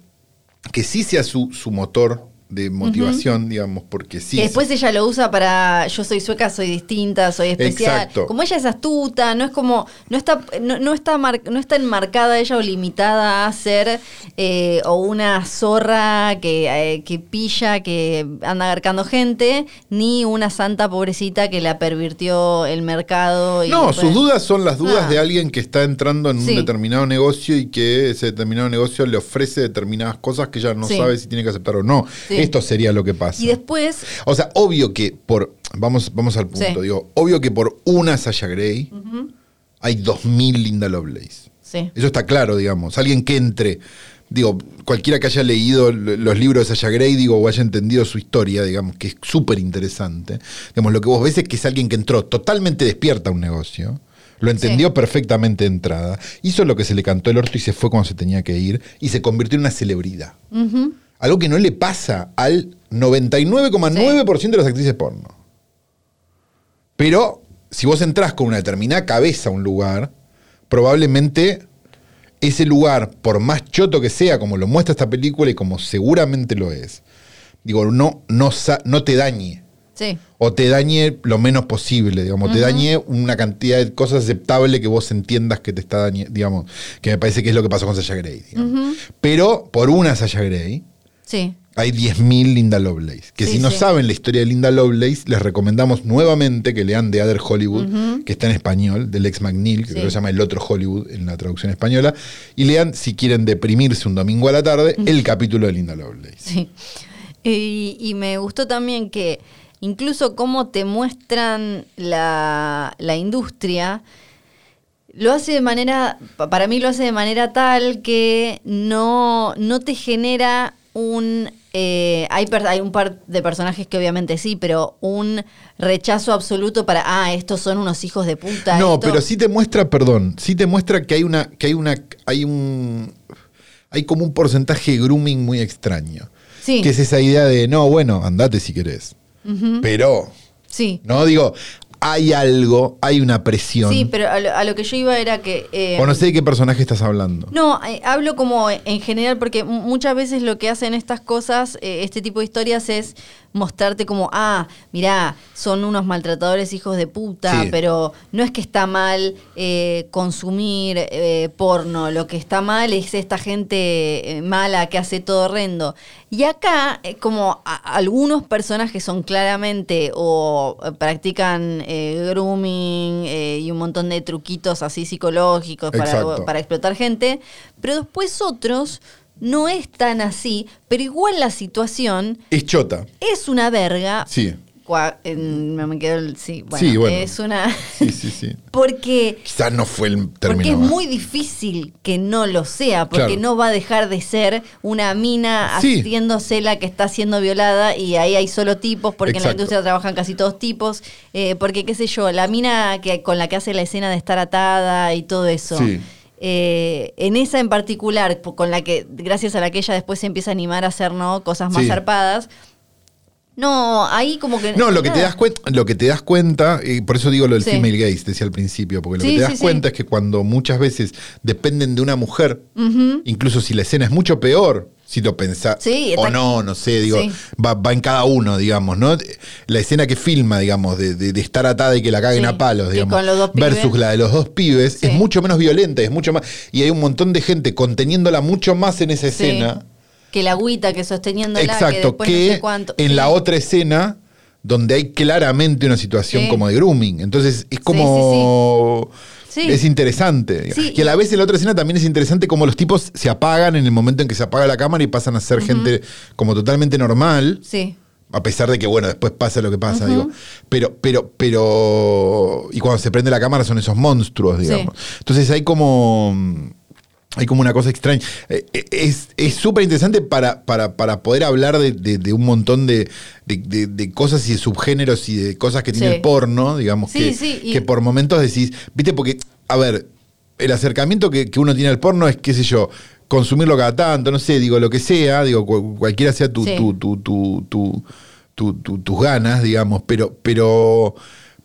que sí sea su, su motor de motivación, digamos, porque sí. Que después ella lo usa para yo soy sueca, soy distinta, soy especial. Exacto. Como ella es astuta, no es como, no está, no, no está mar- no está enmarcada ella o limitada a ser eh, o una zorra que, eh, que pilla, que anda agarcando gente, ni una santa pobrecita que la pervirtió el mercado. Y no, después- sus dudas son las dudas Ah. de alguien que está entrando en un determinado negocio y que ese determinado negocio le ofrece determinadas cosas que ella no Sí. sabe si tiene que aceptar o no. Sí. Esto sería lo que pasa. Y después, O sea, obvio que por. Vamos, vamos al punto, Sí. digo, obvio que por una Sasha Grey hay dos mil Linda Lovelace. sí. Eso está claro, digamos. Alguien que entre, digo, cualquiera que haya leído los libros de Sasha Grey, digo, o haya entendido su historia, digamos, que es súper interesante. Digamos, lo que vos ves es que es alguien que entró totalmente despierta a un negocio, Lo entendió perfectamente de entrada. Hizo lo que se le cantó el orto y se fue cuando se tenía que ir. Y se convirtió en una celebridad. Algo que no le pasa al 99,9% de las actrices porno. Pero si vos entrás con una determinada cabeza a un lugar, probablemente ese lugar, por más choto que sea, como lo muestra esta película y como seguramente lo es, digo, no, no, no te dañe. Sí. O te dañe lo menos posible, digamos, te dañe una cantidad de cosas aceptable que vos entiendas que te está dañando, digamos, que me parece que es lo que pasó con Sasha Grey. Pero por una Sasha Grey, Sí. hay 10.000 Linda Lovelace. Que Sí, si no sí. saben la historia de Linda Lovelace, les recomendamos nuevamente que lean The Other Hollywood, que está en español, del ex McNeil, que Sí. creo que se llama El Otro Hollywood en la traducción española. Y lean, si quieren deprimirse un domingo a la tarde, el capítulo de Linda Lovelace. Sí. Y, y me gustó también que incluso cómo te muestran la, la industria, lo hace de manera, pa- para mí lo hace de manera tal que no, no te genera un... eh, hay, hay un par de personajes que obviamente sí, pero un rechazo absoluto para, ah, estos son unos hijos de puta. No, esto- pero sí te muestra, perdón, sí te muestra que hay una, que hay una, hay un, hay como un porcentaje grooming muy extraño. Sí. Que es esa idea de, no, bueno, andate si querés. Pero, Sí. no digo, hay algo, hay una presión. Sí, pero a lo, a lo que yo iba era que... eh, o no sé de qué personaje estás hablando. No, eh, hablo como en general porque mu- muchas veces lo que hacen estas cosas, eh, este tipo de historias es mostrarte como, ah, mirá, son unos maltratadores hijos de puta, Sí. pero no es que está mal eh, consumir porno, lo que está mal es esta gente mala que hace todo horrendo. Y acá, eh, como algunos personajes son claramente o eh, practican eh, grooming eh, y un montón de truquitos así psicológicos para, para explotar gente, pero después otros no es tan así, pero igual la situación Es chota. es una verga. Sí. En- me quedó el- sí, bueno, Sí, bueno. es una... Sí, sí, sí. porque Quizás no fue el porque término. es más. muy difícil que no lo sea, porque Claro. no va a dejar de ser una mina Sí. haciéndose la que está siendo violada y ahí hay solo tipos, porque en la industria trabajan casi todos tipos, eh, porque qué sé yo, la mina que con la que hace la escena de estar atada y todo eso. Sí. eh, en esa en particular, con la que, gracias a la que ella después se empieza a animar a hacer ¿no? cosas más zarpadas. No, ahí como que. No, lo que te das cuenta, lo que te das cuenta, y por eso digo lo del Sí. female gaze, decía al principio, porque lo Sí, que te das sí. cuenta es que cuando muchas veces dependen de una mujer, incluso si la escena es mucho peor, si lo pensás, Sí, o no, no sé, digo, va, va en cada uno, digamos, ¿no? La escena que filma, digamos, de, de- de estar atada y que la caguen a palos, digamos, dos pibes. versus la de los dos pibes, es mucho menos violenta, es mucho más, y hay un montón de gente conteniéndola mucho más en esa Sí. escena. Que la agüita, que sosteniéndola, que Exacto, después que, no sé cuánto. en Sí. la otra escena, donde hay claramente una situación Sí. como de grooming. Entonces es como. Sí. Es interesante. Sí, y a la vez en la otra escena también es interesante como los tipos se apagan en el momento en que se apaga la cámara y pasan a ser gente como totalmente normal. Sí. A pesar de que, bueno, después pasa lo que pasa, digo. Pero, pero, pero. Y cuando se prende la cámara son esos monstruos, digamos. Entonces hay como. Hay como una cosa extraña. Eh, eh, Es es súper interesante para, para, para poder hablar de, de- de un montón de, de- cosas y de subgéneros y de cosas que tiene Sí. el porno, digamos, Sí, que, sí, y- que por momentos decís, viste, porque, a ver, el acercamiento que, que uno tiene al porno es, qué sé yo, consumirlo cada tanto, no sé, digo, lo que sea, digo, cu- cualquiera sea tu, Sí. tu, tu, tu, tu- tu- tu- tus ganas, digamos, pero, pero,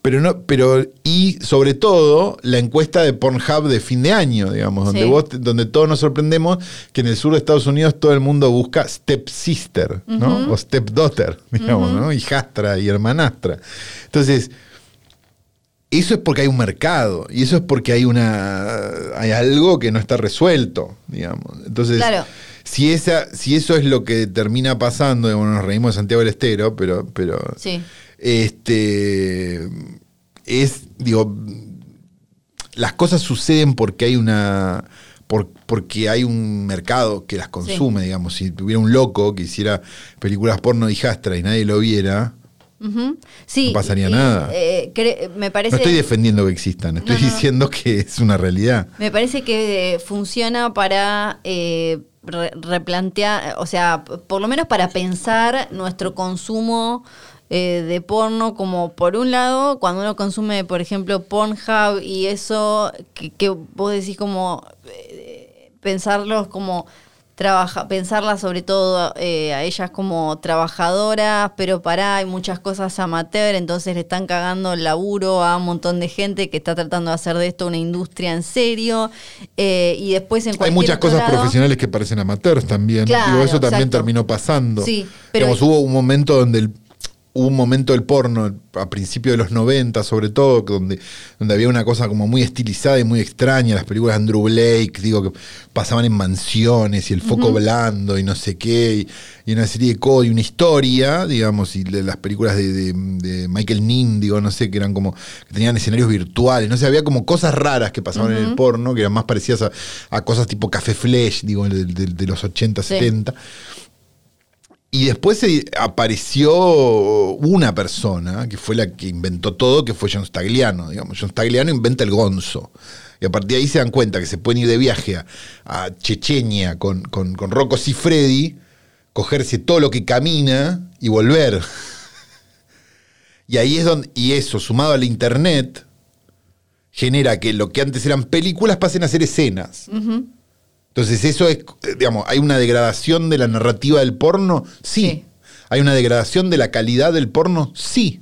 pero no, pero, y sobre todo la encuesta de Pornhub de fin de año, digamos, donde Sí. vos, donde todos nos sorprendemos que en el sur de Estados Unidos todo el mundo busca stepsister, ¿no? O stepdaughter, digamos, ¿no? Hijastra y hermanastra. Entonces, eso es porque hay un mercado y eso es porque hay una hay algo que no está resuelto, digamos. Entonces, Claro. si esa si eso es lo que termina pasando, digamos, nos reímos de Santiago del Estero, pero pero Sí. Este es digo las cosas suceden porque hay una por- porque hay un mercado que las consume, digamos, si tuviera un loco que hiciera películas porno de hijastra y nadie lo viera. Sí, No pasaría y, nada. eh, me parece. no estoy defendiendo que existan, estoy No, no, no. diciendo que es una realidad. Me parece que funciona para eh, re- replantear, o sea, por lo menos para pensar nuestro consumo eh, de porno, como por un lado, cuando uno consume, por ejemplo, Pornhub y eso, que, que vos decís como eh, pensarlos como trabaja, pensarla sobre todo eh, a ellas como trabajadoras, pero pará, hay muchas cosas amateur, entonces le están cagando el laburo a un montón de gente que está tratando de hacer de esto una industria en serio. eh, y después en Hay cualquier muchas cosas lado- profesionales que parecen amateurs también. Claro, Digo, eso también terminó pasando. Sí, pero- Digamos, hubo un momento donde el- hubo un momento del porno, a principios de los 90 sobre todo, donde, donde había una cosa como muy estilizada y muy extraña, las películas de Andrew Blake, digo, que pasaban en mansiones y el foco blando y no sé qué, y, y una serie de cosas, y una historia, digamos, y de las películas de, de- de Michael Nin, digo, no sé, que eran como, que tenían escenarios virtuales, no sé, había como cosas raras que pasaban en el porno, que eran más parecidas a, a cosas tipo Café Flesh, digo, de los 80, Sí. 70. Y después apareció una persona que fue la que inventó todo, que fue John Stagliano. Digamos, John Stagliano inventa el gonzo. Y a partir de ahí se dan cuenta que se pueden ir de viaje a, a Chechenia con, con, con Rocco Siffredi, cogerse todo lo que camina y volver. Y ahí es donde, y eso, sumado al internet, genera que lo que antes eran películas pasen a ser escenas. Entonces, eso es, eh, digamos, hay una degradación de la narrativa del porno, sí. Sí. Hay una degradación de la calidad del porno, sí.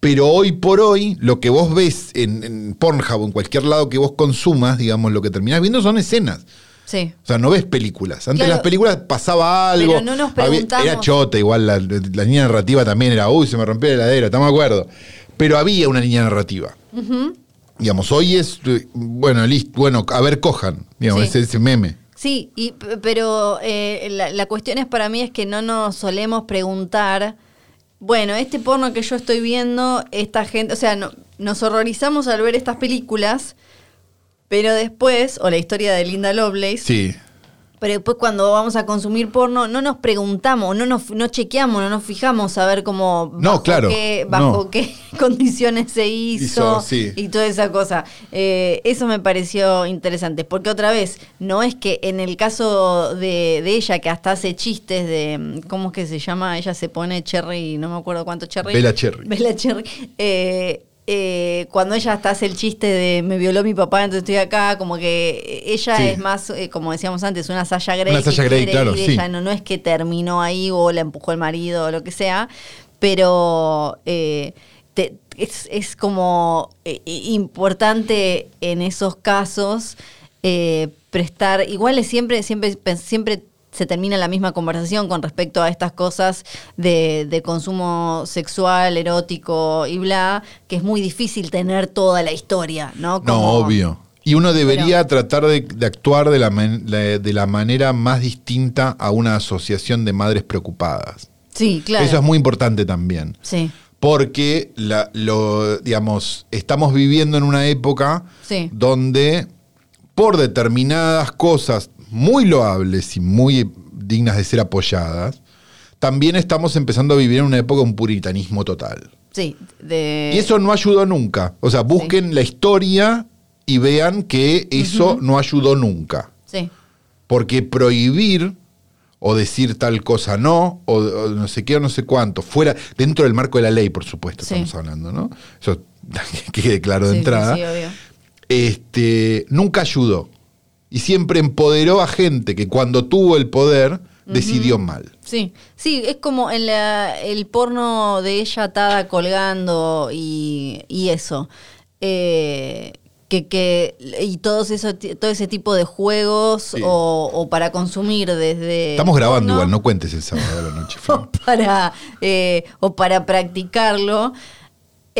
Pero hoy por hoy, lo que vos ves en, en Pornhub o en cualquier lado que vos consumas, digamos, lo que terminás viendo son escenas. Sí. O sea, no ves películas. Antes Claro. las películas pasaba algo. Pero no nos había- era chota, igual la, la línea narrativa también era, uy, se me rompió la heladera, estamos de acuerdo. Pero había una línea narrativa. Digamos, hoy es, bueno, listo, bueno, a ver, cojan, digamos, Sí. ese, ese meme. Sí, y, pero eh, la, la cuestión es para mí es que no nos solemos preguntar, bueno, este porno que yo estoy viendo, esta gente, o sea, no- nos horrorizamos al ver estas películas, pero después, o la historia de Linda Lovelace, Sí. Pero después cuando vamos a consumir porno no nos preguntamos, no nos no chequeamos, no nos fijamos a ver cómo No, bajo claro, qué, bajo no. qué condiciones se hizo, Hizo, sí. y toda esa cosa. Eh, eso me pareció interesante, porque otra vez, no es que en el caso de, de ella, que hasta hace chistes de, ¿cómo es que se llama? Ella se pone Cherry, no me acuerdo cuánto Cherry. Bella Cherry. Bella Cherry. Eh, eh, cuando ella hasta hace el chiste de me violó mi papá, entonces estoy acá, como que ella Sí. es más, eh, como decíamos antes, una Sasha Grey. Una Sasha Grey, claro, sí. ella no, no es que terminó ahí o la empujó el marido o lo que sea, pero eh, te- es, es como eh, importante en esos casos eh, prestar, igual es siempre, siempre, siempre se termina la misma conversación con respecto a estas cosas de, de consumo sexual, erótico y bla, que es muy difícil tener toda la historia, ¿no? No, obvio. Y uno debería tratar de, de actuar de la, de la manera más distinta a una asociación de madres preocupadas. Sí, claro. Eso es muy importante también. Sí, Porque la- lo, digamos, estamos viviendo en una época Sí. donde por determinadas cosas muy loables y muy dignas de ser apoyadas, también estamos empezando a vivir en una época de un puritanismo total. sí. De, Y eso no ayudó nunca. O sea, busquen la historia y vean que eso no ayudó nunca. Sí, Porque prohibir o decir tal cosa no, o, o no sé qué o no sé cuánto, fuera, dentro del marco de la ley, por supuesto, Sí. estamos hablando, ¿no? Eso que quede claro de sí, entrada. sí, obvio. este, nunca ayudó. Y siempre empoderó a gente que cuando tuvo el poder decidió mal. Sí, sí, es como en la- el porno de ella atada colgando y, y eso. Eh, que, que, y todos eso, todo ese tipo de juegos Sí. o, o para consumir desde... Estamos grabando igual, no cuentes el sábado de la noche. O para, eh, o para practicarlo.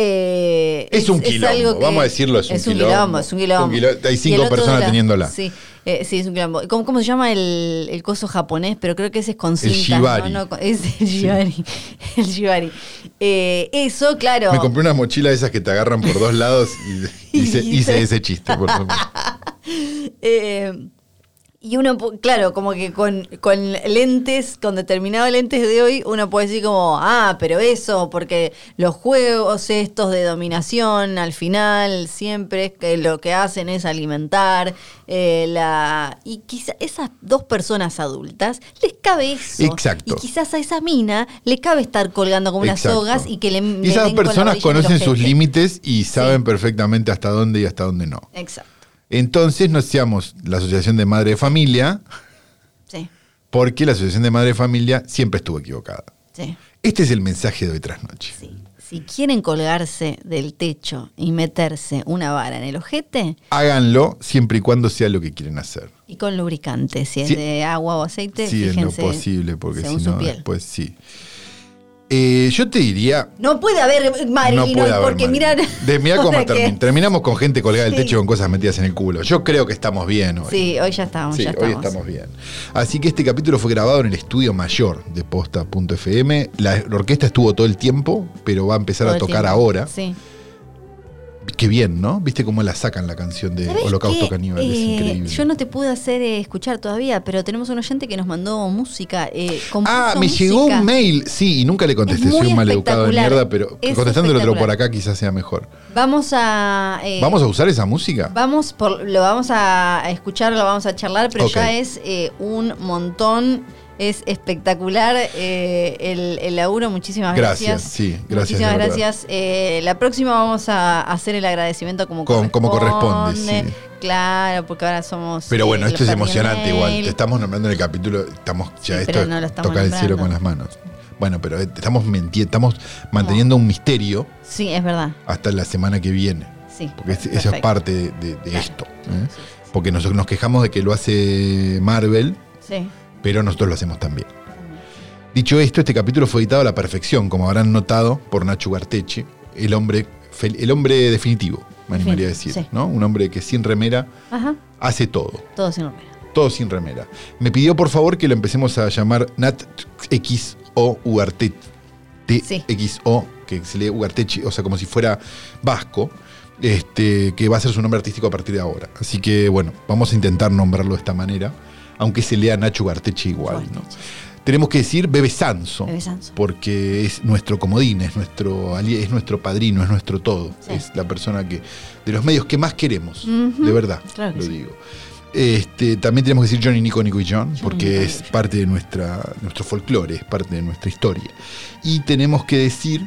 Eh, Es un quilombo, vamos a decirlo, es un quilombo. Es un quilombo. Es un quilombo. Hay cinco personas la- teniéndola. Sí, eh, sí, es un quilombo. ¿Cómo, cómo se llama el, el coso japonés? Pero creo que ese es con cintas. ¿no? No, es el shibari. El shibari. Eh, eso, claro. Me compré una mochila de esas que te agarran por dos lados y hice, Y hice hice- ese chiste. Por favor. Y uno, claro, como que con, con lentes, con determinados lentes de hoy, uno puede decir como, ah, pero eso, porque los juegos estos de dominación, al final, siempre es que lo que hacen es alimentar eh, la... Y quizá esas dos personas adultas les cabe eso. Exacto. Y quizás a esa mina le cabe estar colgando como unas Exacto. sogas y que le... Y le esas den la personas conocen sus límites y saben perfectamente hasta dónde y hasta dónde no. Exacto. Entonces no seamos la Asociación de Madre de Familia, Sí, porque la Asociación de Madre de Familia siempre estuvo equivocada. sí. Este es el mensaje de hoy tras noche. Sí. Si quieren colgarse del techo y meterse una vara en el ojete, Háganlo siempre y cuando sea lo que quieren hacer. y con lubricante, si es de agua o aceite, Sí, en lo posible, porque si no, después sí. Eh, yo te diría. No puede haber Marilyn no hoy, puede haber. porque mirar. De, mirá cómo termin- terminamos con gente colgada del Sí. techo con cosas metidas en el culo. Yo creo que estamos bien hoy. Sí, hoy ya estamos, Sí, ya hoy estamos. estamos bien. Así que este capítulo fue grabado en el estudio mayor de posta.fm. La, orquesta estuvo todo el tiempo, pero va a empezar Todo a tocar ahora. Sí. Qué bien, ¿no? ¿Viste cómo la sacan la canción de ¿Sabés Holocausto? Caníbal? es Eh, increíble. Yo no te pude hacer eh, escuchar todavía, pero tenemos un oyente que nos mandó música. eh, Ah, me llegó un mail. Sí, y nunca le contesté. Soy un maleducado de mierda, pero Es contestándolo otro por acá quizás sea mejor. Vamos a. eh, ¿Vamos a usar esa música? Vamos por, lo vamos a escuchar, lo vamos a charlar, pero ya es un montón, es espectacular eh, el, el laburo. Muchísimas gracias. Gracias, sí, gracias, Muchísimas gracias. Eh, la próxima vamos a hacer el agradecimiento como Con- como corresponde. sí. Claro, porque ahora somos. Pero eh, bueno, esto es emocionante igual. Te estamos nombrando en el capítulo, estamos ya Sí, esto no toca el cielo con las manos. Bueno, pero eh, estamos estamos manteniendo un misterio Sí, es verdad. hasta la semana que viene. Sí. Porque es- eso es parte de, de- de Claro. esto. ¿eh? Sí, Porque nosotros nos quejamos de que lo hace Marvel, Sí. Pero nosotros lo hacemos también. Dicho esto, este capítulo fue editado a la perfección, como habrán notado por Nacho Garteche, el hombre, el hombre definitivo, me animaría a decir. Sí. ¿no? Un hombre que sin remera Ajá. hace todo. Todo sin romper. Todo sin remera. Me pidió por favor que lo empecemos a llamar Nat XO Ugarte. Sí. TXO, que se lee Ugartechi, o sea, como si fuera vasco, este, que va a ser su nombre artístico a partir de ahora. Así que bueno, vamos a intentar nombrarlo de esta manera, aunque se lea Nacho Ugartechi igual. ¿no? Tenemos que decir Bebe Sanso, Bebe Sanso. porque es nuestro comodín, es nuestro, es nuestro padrino, es nuestro todo. Sí. Es la persona que de los medios que más queremos, de verdad, Claro lo sí. digo. Este, también tenemos que decir Johnny, Nico, Nico y John, porque Nico, es Nico parte de nuestra, nuestro folclore, es parte de nuestra historia. Y tenemos que decir.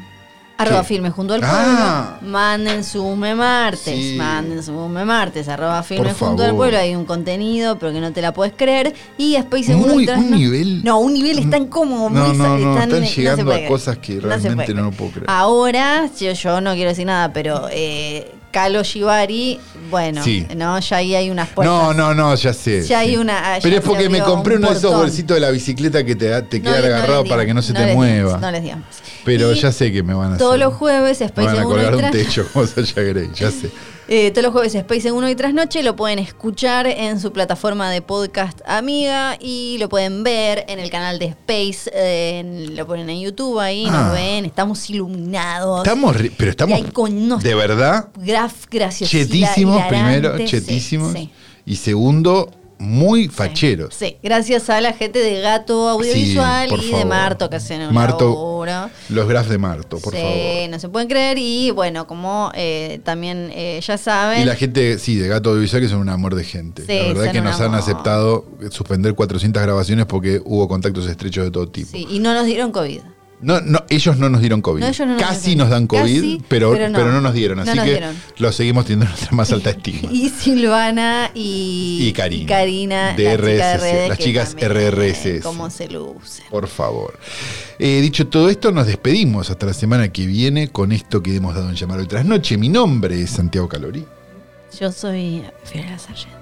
Arroba firme junto al pueblo. Ah. Manden su me martes. Sí. Manden su me martes. Arroba firme Por junto al pueblo. Hay un contenido, pero que no te la puedes creer. Y Space uno Muy- un no. nivel- No, un nivel están como No, muy. no, están, llegando a cosas que realmente no puedo creer. Ahora, yo, yo no quiero decir nada, pero eh, Calo Shibari, bueno, Sí. no, ya ahí hay unas puertas. No, no, no, ya sé. Ya hay una- Pero es porque me compré un uno de esos bolsitos de la bicicleta que te, te queda no agarrado para que no se no te mueva. digamos, no les digamos. Pero Y ya sé que me van a Todos hacer. los jueves, Me Space van a colgar un techo como Sasha Grey, ya sé. Eh, todos los jueves Space en 1 y tras noche lo pueden escuchar en su plataforma de podcast amiga y lo pueden ver en el canal de Space, eh, en- lo ponen en YouTube ahí, Ah. nos ven, estamos iluminados. Estamos, ri- pero estamos Y hay con unos de verdad graf graciosos. chetísimos primero, chetísimos y segundo muy facheros. Sí, gracias a la gente de Gato Audiovisual Sí, y de. Marto que hacen un Marto, laburo. Los grafs de Marto, por Sí, favor. no se pueden creer y bueno, como eh, también eh, ya saben. Y la gente, sí, de Gato Audiovisual que son un amor de gente. Sí, la verdad que nos han aceptado suspender 400 grabaciones porque hubo contactos estrechos de todo tipo. Sí, y no nos dieron COVID. No, no, ellos no nos dieron COVID. No, ellos no nos Casi nos dan COVID, Casi, pero, pero pero, no. no. nos dieron. Así nos que dieron. lo seguimos teniendo en nuestra más alta estima. Y Silvana y, Y Karina. Karina, De la chica RSS, RD, las chicas eh, Cómo se lucen. Por favor. Eh, dicho todo esto, nos despedimos hasta la semana que viene con esto que hemos dado en llamar hoy tras noche. Mi nombre es Santiago Calori. Yo soy Fiorella Sargent.